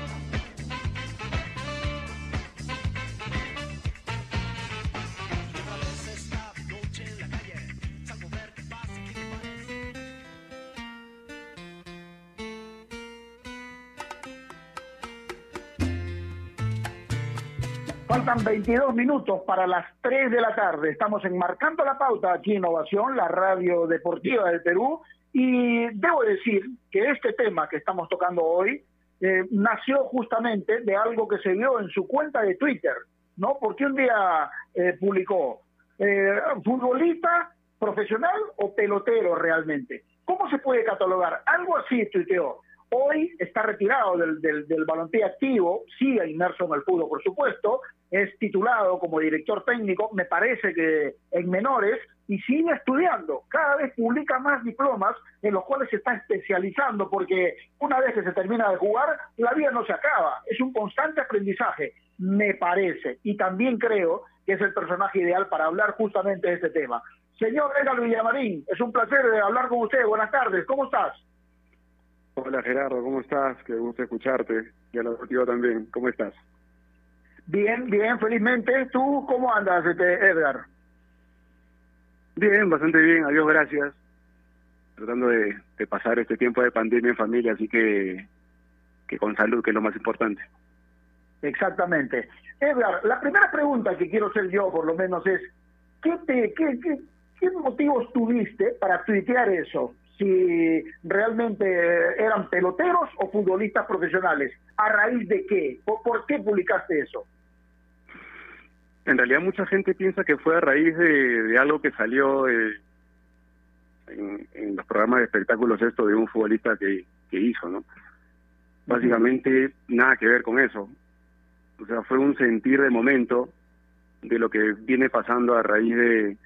Speaker 8: Faltan 22 minutos para las 3 de la tarde. Estamos enmarcando la pauta aquí en Ovación, la radio deportiva del Perú. Y debo decir que este tema que estamos tocando hoy eh, nació justamente de algo que se vio en su cuenta de Twitter, ¿no? Porque un día eh, publicó, eh, ¿futbolista profesional o pelotero realmente? ¿Cómo se puede catalogar? Algo así tuiteó. Hoy está retirado del, del, del balompié activo, sigue inmerso en el fútbol, por supuesto, es titulado como director técnico, me parece que en menores, y sigue estudiando. Cada vez publica más diplomas en los cuales se está especializando, porque una vez que se termina de jugar, la vida no se acaba. Es un constante aprendizaje, me parece. Y también creo que es el personaje ideal para hablar justamente de este tema. Señor Edgar Villamarín, es un placer hablar con usted. Buenas tardes, ¿cómo estás?
Speaker 15: Hola Gerardo, ¿cómo estás? Qué gusto escucharte. Y a la también, ¿cómo estás?
Speaker 8: Bien, bien, felizmente. ¿Tú cómo andas, este, Edgar?
Speaker 15: Bien, bastante bien, adiós, gracias. Tratando de, de, pasar este tiempo de pandemia en familia, así que, que con salud, que es lo más importante.
Speaker 8: Exactamente. Edgar, la primera pregunta que quiero hacer yo, por lo menos, es, ¿qué, te, qué, qué, qué motivos tuviste para tuitear eso? Si realmente eran peloteros o futbolistas profesionales. ¿A raíz de qué? ¿Por, por qué publicaste eso?
Speaker 15: En realidad mucha gente piensa que fue a raíz de, de algo que salió eh, en, en, los programas de espectáculos esto de un futbolista que, que hizo, ¿no? Básicamente nada que ver con eso. O sea, fue un sentir de momento de lo que viene pasando a raíz de,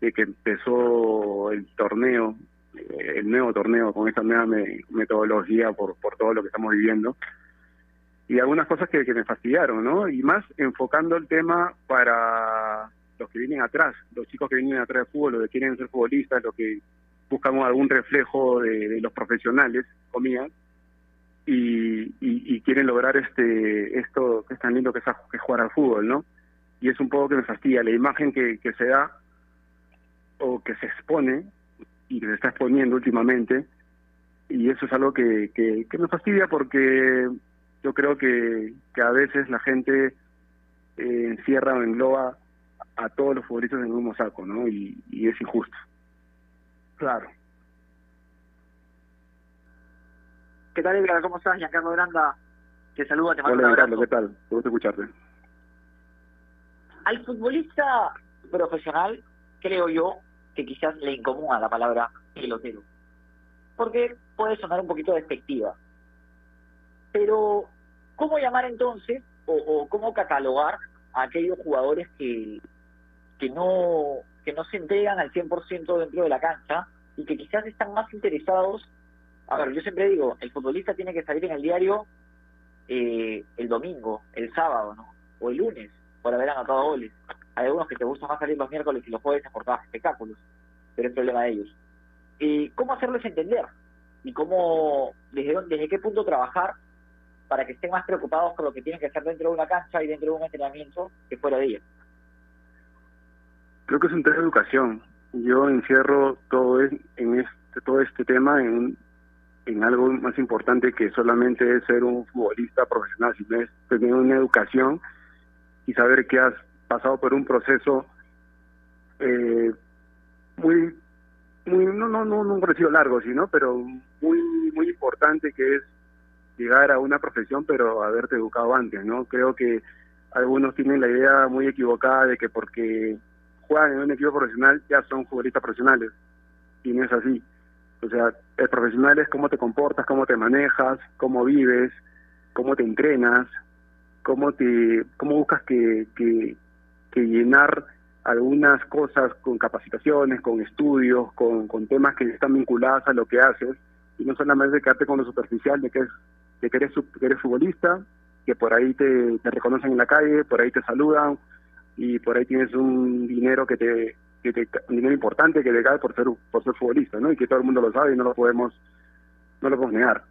Speaker 15: de que empezó el torneo, eh, el nuevo torneo con esta nueva me, metodología por, por todo lo que estamos viviendo y algunas cosas que, que, me fastidiaron, ¿no? Y más enfocando el tema para los que vienen atrás, los chicos que vienen atrás del fútbol, los que quieren ser futbolistas, los que buscan algún reflejo de, de los profesionales, comillas, y, y, quieren lograr este esto que es tan lindo que es, es jugar al fútbol, ¿no? Y es un poco que me fastidia la imagen que, se da o que se expone y que se está exponiendo últimamente, y eso es algo que me fastidia porque yo creo que, que a veces la gente eh, encierra o engloba a todos los futbolistas en el mismo saco, ¿no? Y, y es injusto.
Speaker 8: Claro.
Speaker 9: ¿Qué tal, Edgar? ¿Cómo estás? Giancarlo Granda te saluda, te mando
Speaker 15: Hola,
Speaker 9: un
Speaker 15: Giancarlo, ¿qué tal? Te gusta escucharte.
Speaker 9: Al futbolista profesional, creo yo, que quizás le incomoda la palabra pelotero. Porque puede sonar un poquito despectiva. Pero, ¿cómo llamar entonces o, o cómo catalogar a aquellos jugadores que, que no que no se entregan al 100% dentro de la cancha y que quizás están más interesados a ver, yo siempre digo, el futbolista tiene que salir en el diario eh, el domingo, el sábado, ¿no? O el lunes, por haber anotado goles. Hay algunos que te gustan más salir los miércoles y los jueves por cada espectáculos, pero es problema de ellos. ¿Y ¿Cómo hacerles entender? ¿Y cómo, desde, desde qué punto trabajar para que estén más preocupados con lo que tienen que hacer dentro de una cancha y dentro de un entrenamiento que fuera de ella?
Speaker 15: Creo que es un tema de educación. Yo encierro todo en este, todo este tema en algo más importante que solamente es ser un futbolista profesional, sino es tener una educación y saber que has pasado por un proceso eh, muy, muy no, no, no, un proceso largo, sino, pero muy, muy importante que es llegar a una profesión, pero haberte educado antes, ¿no? Creo que algunos tienen la idea muy equivocada de que porque juegan en un equipo profesional ya son futbolistas profesionales, y no es así. O sea, el profesional es cómo te comportas, cómo te manejas, cómo vives, cómo te entrenas, cómo te cómo buscas que, que, llenar algunas cosas con capacitaciones, con estudios, con, con temas que están vinculados a lo que haces, y no solamente quedarte con lo superficial de que, es, que, eres, que eres futbolista, que por ahí te, te reconocen en la calle, por ahí te saludan, y por ahí tienes un dinero que te, que te un dinero importante que te cae por ser por ser futbolista, ¿no? Y que todo el mundo lo sabe y no lo podemos no lo podemos negar.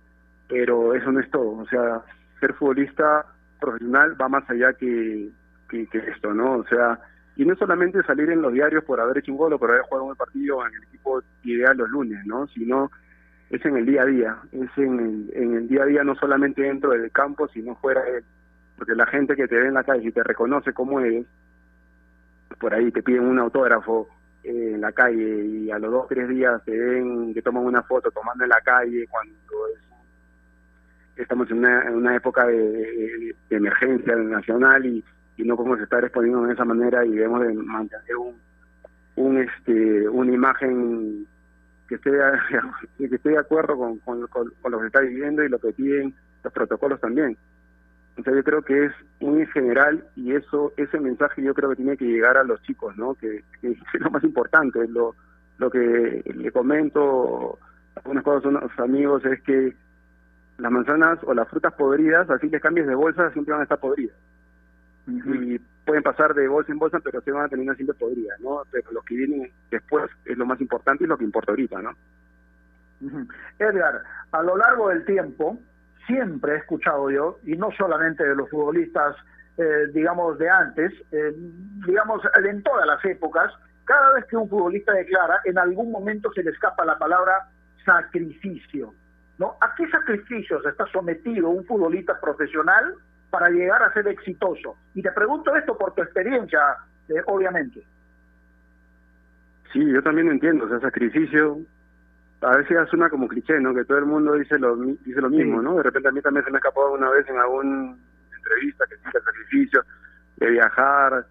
Speaker 15: Pero eso no es todo, o sea, ser futbolista profesional va más allá que, que, que esto, ¿no? O sea, y no solamente salir en los diarios por haber hecho un gol o por haber jugado un partido en el equipo ideal los lunes, ¿no? Sino es en el día a día, es en el, en el día a día no solamente dentro del campo, sino fuera de él. Porque la gente que te ve en la calle y te reconoce como eres, por ahí te piden un autógrafo eh, en la calle y a los dos tres días te ven que toman una foto tomando en la calle cuando estamos en una, en una época de, de emergencia nacional y y no podemos estar exponiendo de esa manera y debemos de mantener un, un este una imagen que esté que esté de acuerdo con, con, con, lo que está viviendo y lo que piden los protocolos también. Entonces yo creo que es muy general y eso ese mensaje yo creo que tiene que llegar a los chicos, ¿no? Que, que es lo más importante, lo lo que le comento a algunas cosas a amigos es que las manzanas o las frutas podridas, así que cambies de bolsa, siempre van a estar podridas y pueden pasar de bolsa en bolsa, pero se van a terminar siempre podridas, ¿no? Pero lo que viene después es lo más importante y lo que importa ahorita, ¿no?
Speaker 8: Edgar, a lo largo del tiempo, siempre he escuchado yo, y no solamente de los futbolistas, eh, digamos, de antes, eh, digamos, en todas las épocas, cada vez que un futbolista declara, en algún momento se le escapa la palabra sacrificio. ¿no? ¿A qué sacrificios está sometido un futbolista profesional para llegar a ser exitoso. Y te pregunto esto por tu experiencia, eh, obviamente.
Speaker 15: Sí, yo también entiendo, o sea, sacrificio, a veces suena como cliché, ¿no? Que todo el mundo dice lo, dice lo mismo, ¿no? De repente a mí también se me ha escapado una vez en alguna entrevista que dice sacrificio, de viajar,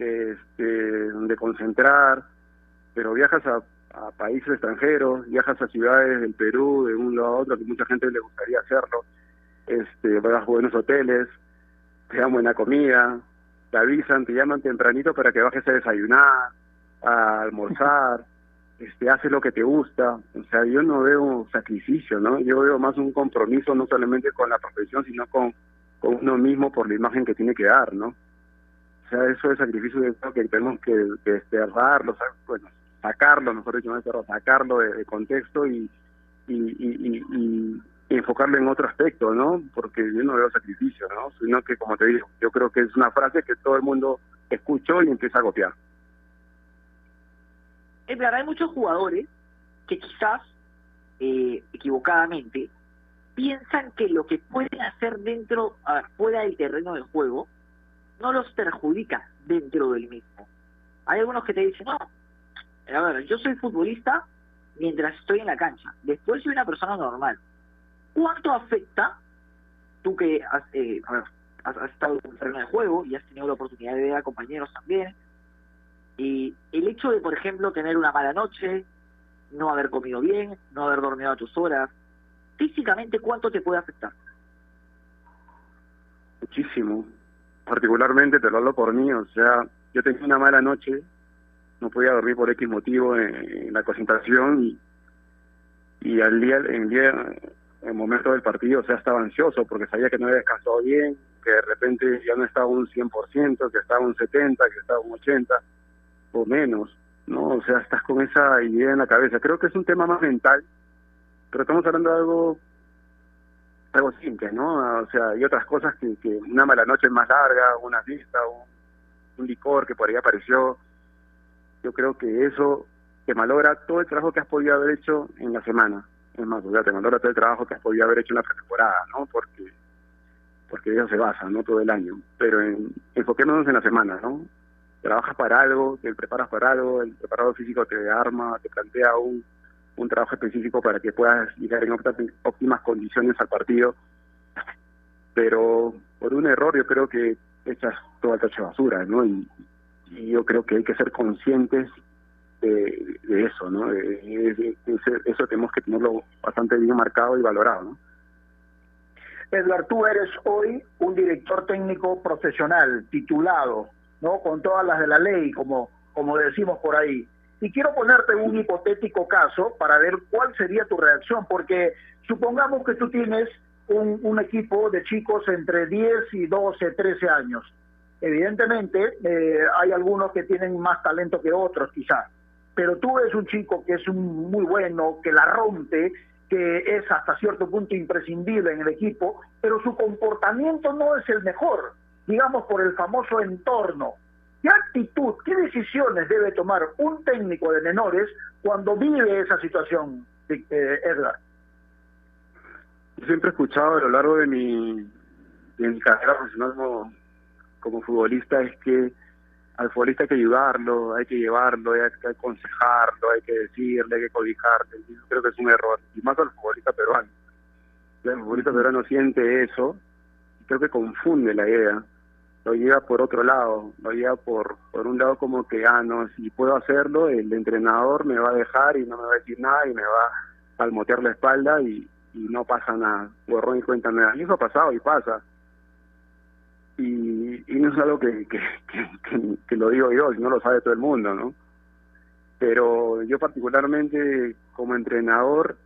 Speaker 15: este, de concentrar, pero viajas a, a países extranjeros, viajas a ciudades del Perú, de un lado a otro, que mucha gente le gustaría hacerlo este, buenos hoteles, te dan buena comida, te avisan, te llaman tempranito para que bajes a desayunar, a almorzar, este, haces lo que te gusta. O sea, yo no veo sacrificio, ¿no? Yo veo más un compromiso no solamente con la profesión, sino con, con uno mismo por la imagen que tiene que dar, ¿no? O sea, eso es sacrificio de que tenemos que, desterrarlo, bueno, sacarlo, mejor dicho, no sacarlo de, contexto y, y, y, y enfocarlo en otro aspecto, ¿no? Porque yo no veo sacrificio, ¿no? Sino que, como te digo, yo creo que es una frase que todo el mundo escuchó y empieza a copiar.
Speaker 9: Es verdad, hay muchos jugadores que quizás, eh, equivocadamente, piensan que lo que pueden hacer dentro, fuera del terreno del juego, no los perjudica dentro del mismo. Hay algunos que te dicen, no, a ver, yo soy futbolista mientras estoy en la cancha, después soy una persona normal ¿Cuánto afecta, tú que has, eh, has, estado en el terreno de juego y has tenido la oportunidad de ver a compañeros también, y el hecho de, por ejemplo, tener una mala noche, no haber comido bien, no haber dormido a tus horas, físicamente, ¿cuánto te puede afectar?
Speaker 15: Muchísimo. Particularmente te lo hablo por mí, o sea, yo tenía una mala noche, no podía dormir por X motivo en, la concentración y, y al día, en día en el momento del partido, o sea, estaba ansioso porque sabía que no había descansado bien, que de repente ya no estaba un 100%, que estaba un 70%, que estaba un 80% o menos, ¿no? O sea, estás con esa idea en la cabeza. Creo que es un tema más mental, pero estamos hablando de algo algo simple, ¿no? O sea, hay otras cosas que, que una mala noche más larga, una vista, un, un licor que por ahí apareció. Yo creo que eso te malogra todo el trabajo que has podido haber hecho en la semana es más, te valora todo el trabajo que has podido haber hecho en la pretemporada, ¿no? Porque porque eso se basa, ¿no? Todo el año. Pero en, enfoquémonos en la semana, ¿no? Trabajas para algo, te preparas para algo, el preparado físico te arma, te plantea un, un trabajo específico para que puedas llegar en óptimas condiciones al partido pero por un error yo creo que echas toda el tacho de basura, ¿no? Y yo creo que hay que ser conscientes de, eso, ¿no? Eso tenemos que tenerlo bastante bien marcado y valorado, ¿no?
Speaker 8: Edgar, tú eres hoy un director técnico profesional, titulado, ¿no? Con todas las de la ley, como, como decimos por ahí. Y quiero ponerte un hipotético caso para ver cuál sería tu reacción, porque supongamos que tú tienes un, un equipo de chicos entre 10 y 12, 13 años. Evidentemente, eh, hay algunos que tienen más talento que otros, quizás. Pero tú eres un chico que es un muy bueno, que la rompe, que es hasta cierto punto imprescindible en el equipo, pero su comportamiento no es el mejor, digamos por el famoso entorno. ¿Qué actitud, qué decisiones debe tomar un técnico de menores cuando vive esa situación, eh, Edgar?
Speaker 15: Yo siempre he escuchado a lo largo de mi, carrera profesional como futbolista es que al futbolista hay que ayudarlo, hay que llevarlo, hay que aconsejarlo, hay que decirle, hay que cobijarle. Yo creo que es un error, y más al futbolista peruano. El futbolista peruano siente eso, y creo que confunde la idea. Lo lleva por otro lado, lo lleva por, por un lado como que, ah, no, si puedo hacerlo, el entrenador me va a dejar y no me va a decir nada y me va a palmotear la espalda y, y no pasa nada, borrón y cuenta nada. Y eso ha pasado y pasa. Y, y no es algo que, que, lo digo yo, no lo sabe todo el mundo, ¿no? Pero yo particularmente como entrenador,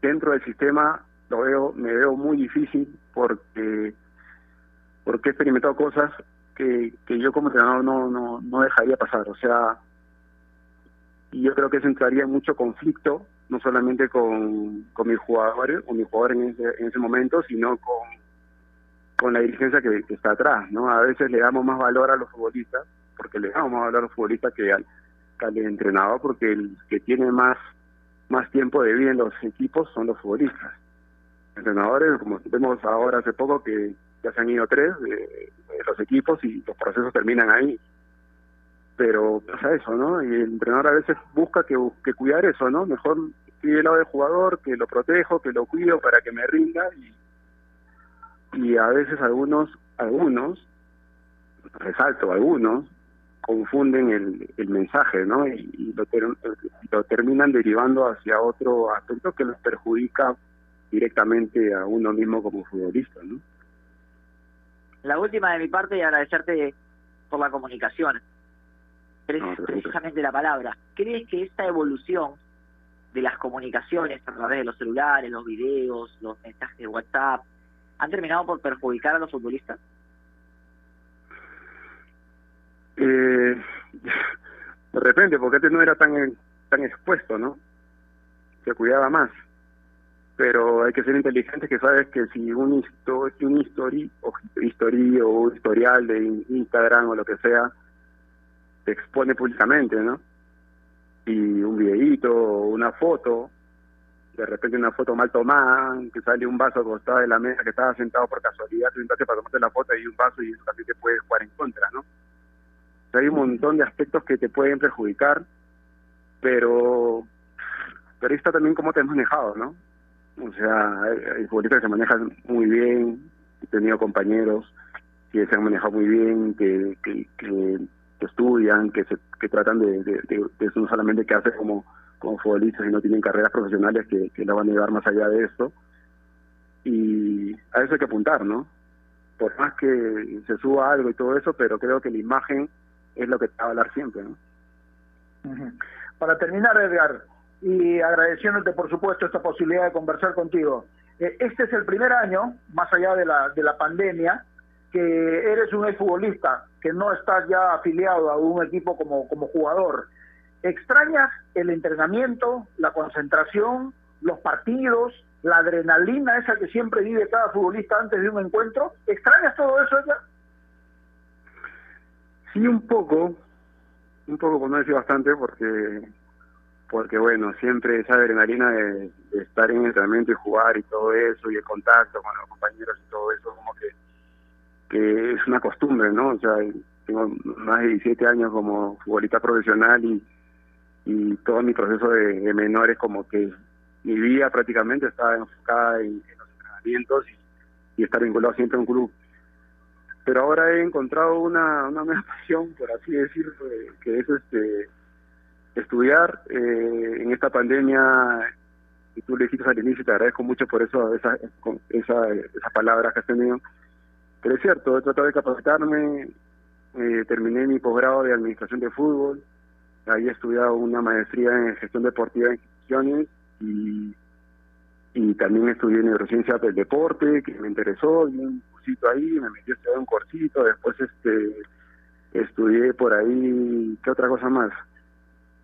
Speaker 15: dentro del sistema, lo veo, me veo muy difícil porque, porque he experimentado cosas que, que yo como entrenador no, no, no dejaría pasar. O sea, y yo creo que eso entraría en mucho conflicto, no solamente con, con mis jugadores o mi jugador en ese, en ese momento, sino con, con la dirigencia que, está atrás, ¿no? A veces le damos más valor a los futbolistas, porque le damos más valor a los futbolistas que al, entrenador, porque el que tiene más, más tiempo de vida en los equipos son los futbolistas. Entrenadores, como vemos ahora hace poco que ya se han ido tres de, de los equipos y los procesos terminan ahí pero pasa eso, ¿no? Y el entrenador a veces busca que, que cuidar eso, ¿no? Mejor estoy del lado del jugador, que lo protejo, que lo cuido para que me rinda y, y a veces algunos, algunos, resalto, algunos, confunden el, el mensaje, ¿no? Y, y lo, ter- lo terminan derivando hacia otro aspecto que los perjudica directamente a uno mismo como futbolista, ¿no?
Speaker 9: La última de mi parte y agradecerte por la comunicación.
Speaker 15: No,
Speaker 9: precisamente la palabra. ¿Crees que esta evolución de las comunicaciones a través de los celulares, los videos, los mensajes de WhatsApp, han terminado por perjudicar a los futbolistas?
Speaker 15: Eh, de repente, porque antes no era tan tan expuesto, ¿no? Se cuidaba más. Pero hay que ser inteligentes que sabes que si un histo- un history o un historial de in- Instagram o lo que sea te expone públicamente, ¿no? Y un videíto una foto, de repente una foto mal tomada, que sale un vaso acostado de la mesa que estaba sentado por casualidad, tú entraste para tomarte la foto y un vaso y eso también te puede jugar en contra, ¿no? O sea, hay un montón de aspectos que te pueden perjudicar, pero pero ahí está también cómo te has manejado, ¿no? O sea, hay, futbolistas que se manejan muy bien, he tenido compañeros que se han manejado muy bien, que, que, que, que estudian, que se, que tratan de, de, de, de no solamente que hacen como, como futbolistas, sino tienen carreras profesionales que, que la van a llevar más allá de esto. Y a eso hay que apuntar, ¿no? Por más que se suba algo y todo eso, pero creo que la imagen es lo que te va a hablar siempre, ¿no?
Speaker 8: Para terminar, Edgar, y agradeciéndote por supuesto esta posibilidad de conversar contigo, eh, este es el primer año, más allá de la, de la pandemia, que eres un exfutbolista, que no estás ya afiliado a un equipo como, como jugador. ¿Extrañas el entrenamiento, la concentración, los partidos, la adrenalina esa que siempre vive cada futbolista antes de un encuentro? ¿Extrañas todo eso, Edgar?
Speaker 15: Sí, un poco, un poco, por no decir bastante, porque, porque bueno, siempre esa adrenalina de, estar en entrenamiento y jugar y todo eso, y el contacto con los compañeros y todo eso, como que, que es una costumbre, ¿no? O sea, tengo más de 17 años como futbolista profesional y, y todo mi proceso de, menores, como que mi vida prácticamente estaba enfocada en, los entrenamientos y estar vinculado siempre a un club. Pero ahora he encontrado una, una nueva pasión, por así decirlo, eh, que es este estudiar. Eh, en esta pandemia, y tú le dijiste al inicio, te agradezco mucho por eso, esa, con esa, esas palabras que has tenido. Pero es cierto, he tratado de capacitarme, eh, terminé mi posgrado de Administración de Fútbol, he estudiado una maestría en Gestión Deportiva de Instituciones y, y también estudié neurociencia del deporte, que me interesó, di un cursito ahí, me metí a estudiar un cursito, después este estudié por ahí, ¿qué otra cosa más?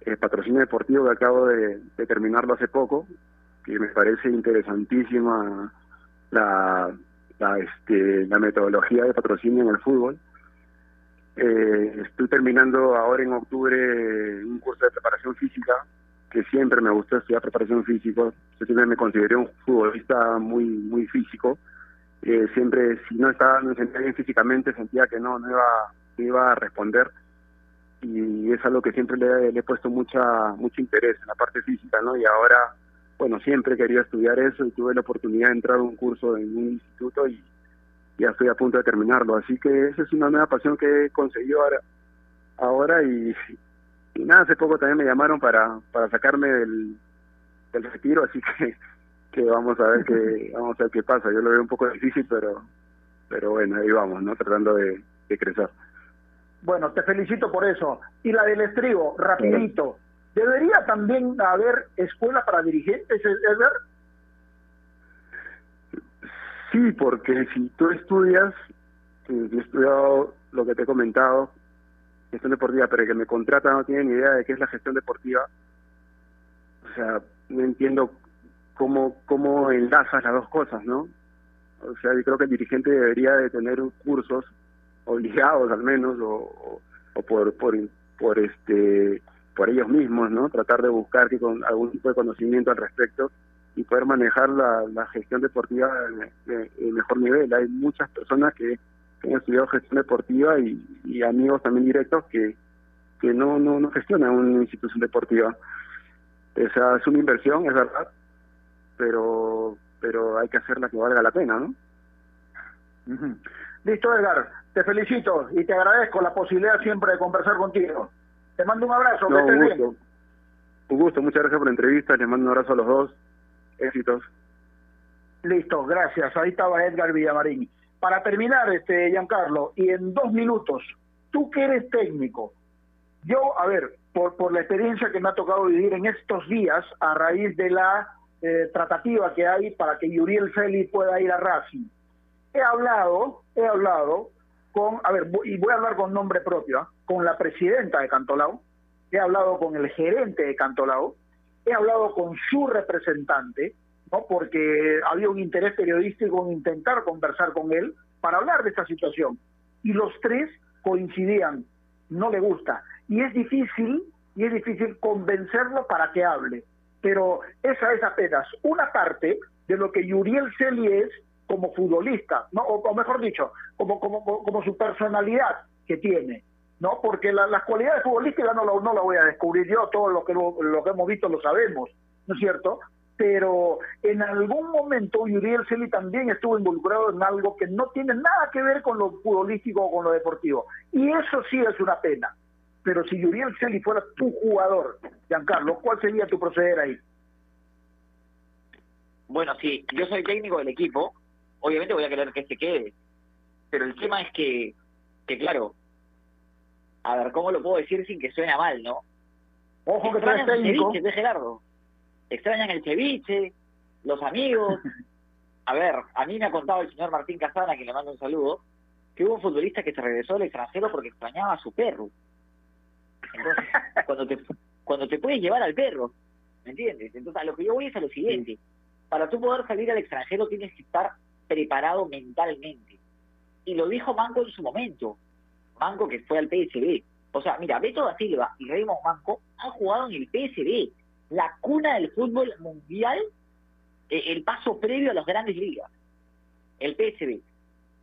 Speaker 15: El patrocinio deportivo que acabo de, de terminarlo hace poco, que me parece interesantísima la, la, este, la metodología de patrocinio en el fútbol. Eh, estoy terminando ahora en octubre un curso de preparación física, que siempre me gustó estudiar preparación física. Yo siempre me consideré un futbolista muy muy físico. Eh, siempre, si no estaba, me sentía bien físicamente, sentía que no, no iba, no iba a responder. Y es algo que siempre le, le he puesto mucha mucho interés en la parte física, ¿no? Y ahora, bueno, siempre quería estudiar eso y tuve la oportunidad de entrar a un curso en un instituto y ya estoy a punto de terminarlo. Así que esa es una nueva pasión que he conseguido ahora, ahora y, y nada, hace poco también me llamaron para, para sacarme del, del retiro, así que, que vamos a ver qué, vamos a ver qué pasa. Yo lo veo un poco difícil, pero, pero bueno, ahí vamos, ¿no? Tratando de, de crecer.
Speaker 8: Bueno, te felicito por eso. Y la del estribo, rapidito. ¿Debería también haber escuela para dirigentes, Edgar?
Speaker 15: Sí, porque si tú estudias, he estudiado lo que te he comentado, gestión deportiva, pero el que me contrata no tiene ni idea de qué es la gestión deportiva. O sea, no entiendo cómo, cómo enlazas las dos cosas, ¿no? O sea, yo creo que el dirigente debería de tener cursos obligados al menos o, o, o por, por, por este por ellos mismos, ¿no? Tratar de buscar que con algún tipo de conocimiento al respecto y poder manejar la, la gestión deportiva en, mejor nivel. Hay muchas personas que, que han estudiado gestión deportiva y, y, amigos también directos que, que no, no, no gestionan una institución deportiva. Esa es una inversión, es verdad, pero pero hay que hacerla que valga la pena, ¿no?
Speaker 8: Uh -huh. Listo, Edgar. Te felicito y te agradezco la posibilidad siempre de conversar contigo. Te mando un abrazo,
Speaker 15: no,
Speaker 8: que estés
Speaker 15: un gusto.
Speaker 8: bien.
Speaker 15: Un gusto, muchas gracias por la entrevista, les mando un abrazo a los dos. Éxitos.
Speaker 8: Listo, gracias. Ahí estaba Edgar Villamarín. Para terminar, este Giancarlo, y en dos minutos, tú que eres técnico, yo, a ver, por, por la experiencia que me ha tocado vivir en estos días, a raíz de la eh, tratativa que hay para que Yuriel Feli pueda ir a Racing, he hablado, he hablado con, a ver, y voy a hablar con nombre propio, ¿eh? con la presidenta de Cantolao, he hablado con el gerente de Cantolao, he hablado con su representante, ¿no? porque había un interés periodístico en intentar conversar con él para hablar de esta situación. Y los tres coincidían, no le gusta. Y es difícil, y es difícil convencerlo para que hable. Pero esa es apenas una parte de lo que Yuriel Celi es como futbolista, ¿no? o, o mejor dicho, como, como, como su personalidad que tiene. ¿No? Porque la, las cualidades futbolísticas no lo voy a descubrir yo, todo lo que, lo, que hemos visto lo sabemos, ¿no es cierto? Pero en algún momento Yuriel Celi también estuvo involucrado en algo que no tiene nada que ver con lo futbolístico o con lo deportivo. Y eso sí es una pena. Pero si Yuriel Celi fuera tu jugador, Giancarlo, ¿cuál sería tu proceder ahí?
Speaker 9: Bueno, si yo soy técnico del equipo, obviamente voy a querer que se quede. Pero el tema es que, que claro, a ver, ¿cómo lo puedo decir sin que suene mal, no?
Speaker 8: Ojo que eres
Speaker 9: Extrañan el
Speaker 8: técnico.
Speaker 9: ceviche, de Gerardo. Extrañan el ceviche, los amigos. A ver, a mí me ha contado el señor Martín Casana, que le mando un saludo, que hubo un futbolista que se regresó al extranjero porque extrañaba a su perro. Entonces, cuando te, cuando te puedes llevar al perro, ¿me entiendes? Entonces, a lo que yo voy es a lo siguiente. Para tú poder salir al extranjero tienes que estar preparado mentalmente. Y lo dijo Manco en su momento. Manco que fue al PSB. O sea, mira, Beto da Silva y Raymond Manco han jugado en el PSB, la cuna del fútbol mundial, eh, el paso previo a las grandes ligas, el PSB.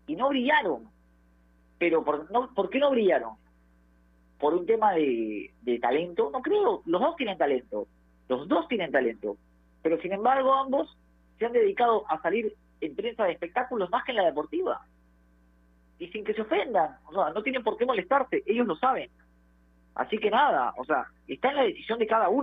Speaker 9: Y no brillaron. Pero por, no, ¿por qué no brillaron? ¿Por un tema de, de talento? No creo, los dos tienen talento. Los dos tienen talento. Pero sin embargo, ambos se han dedicado a salir en prensa de espectáculos más que en la deportiva. Y sin que se ofendan, o sea, no tienen por qué molestarse, ellos lo saben. Así que nada, o sea, está en la decisión de cada uno.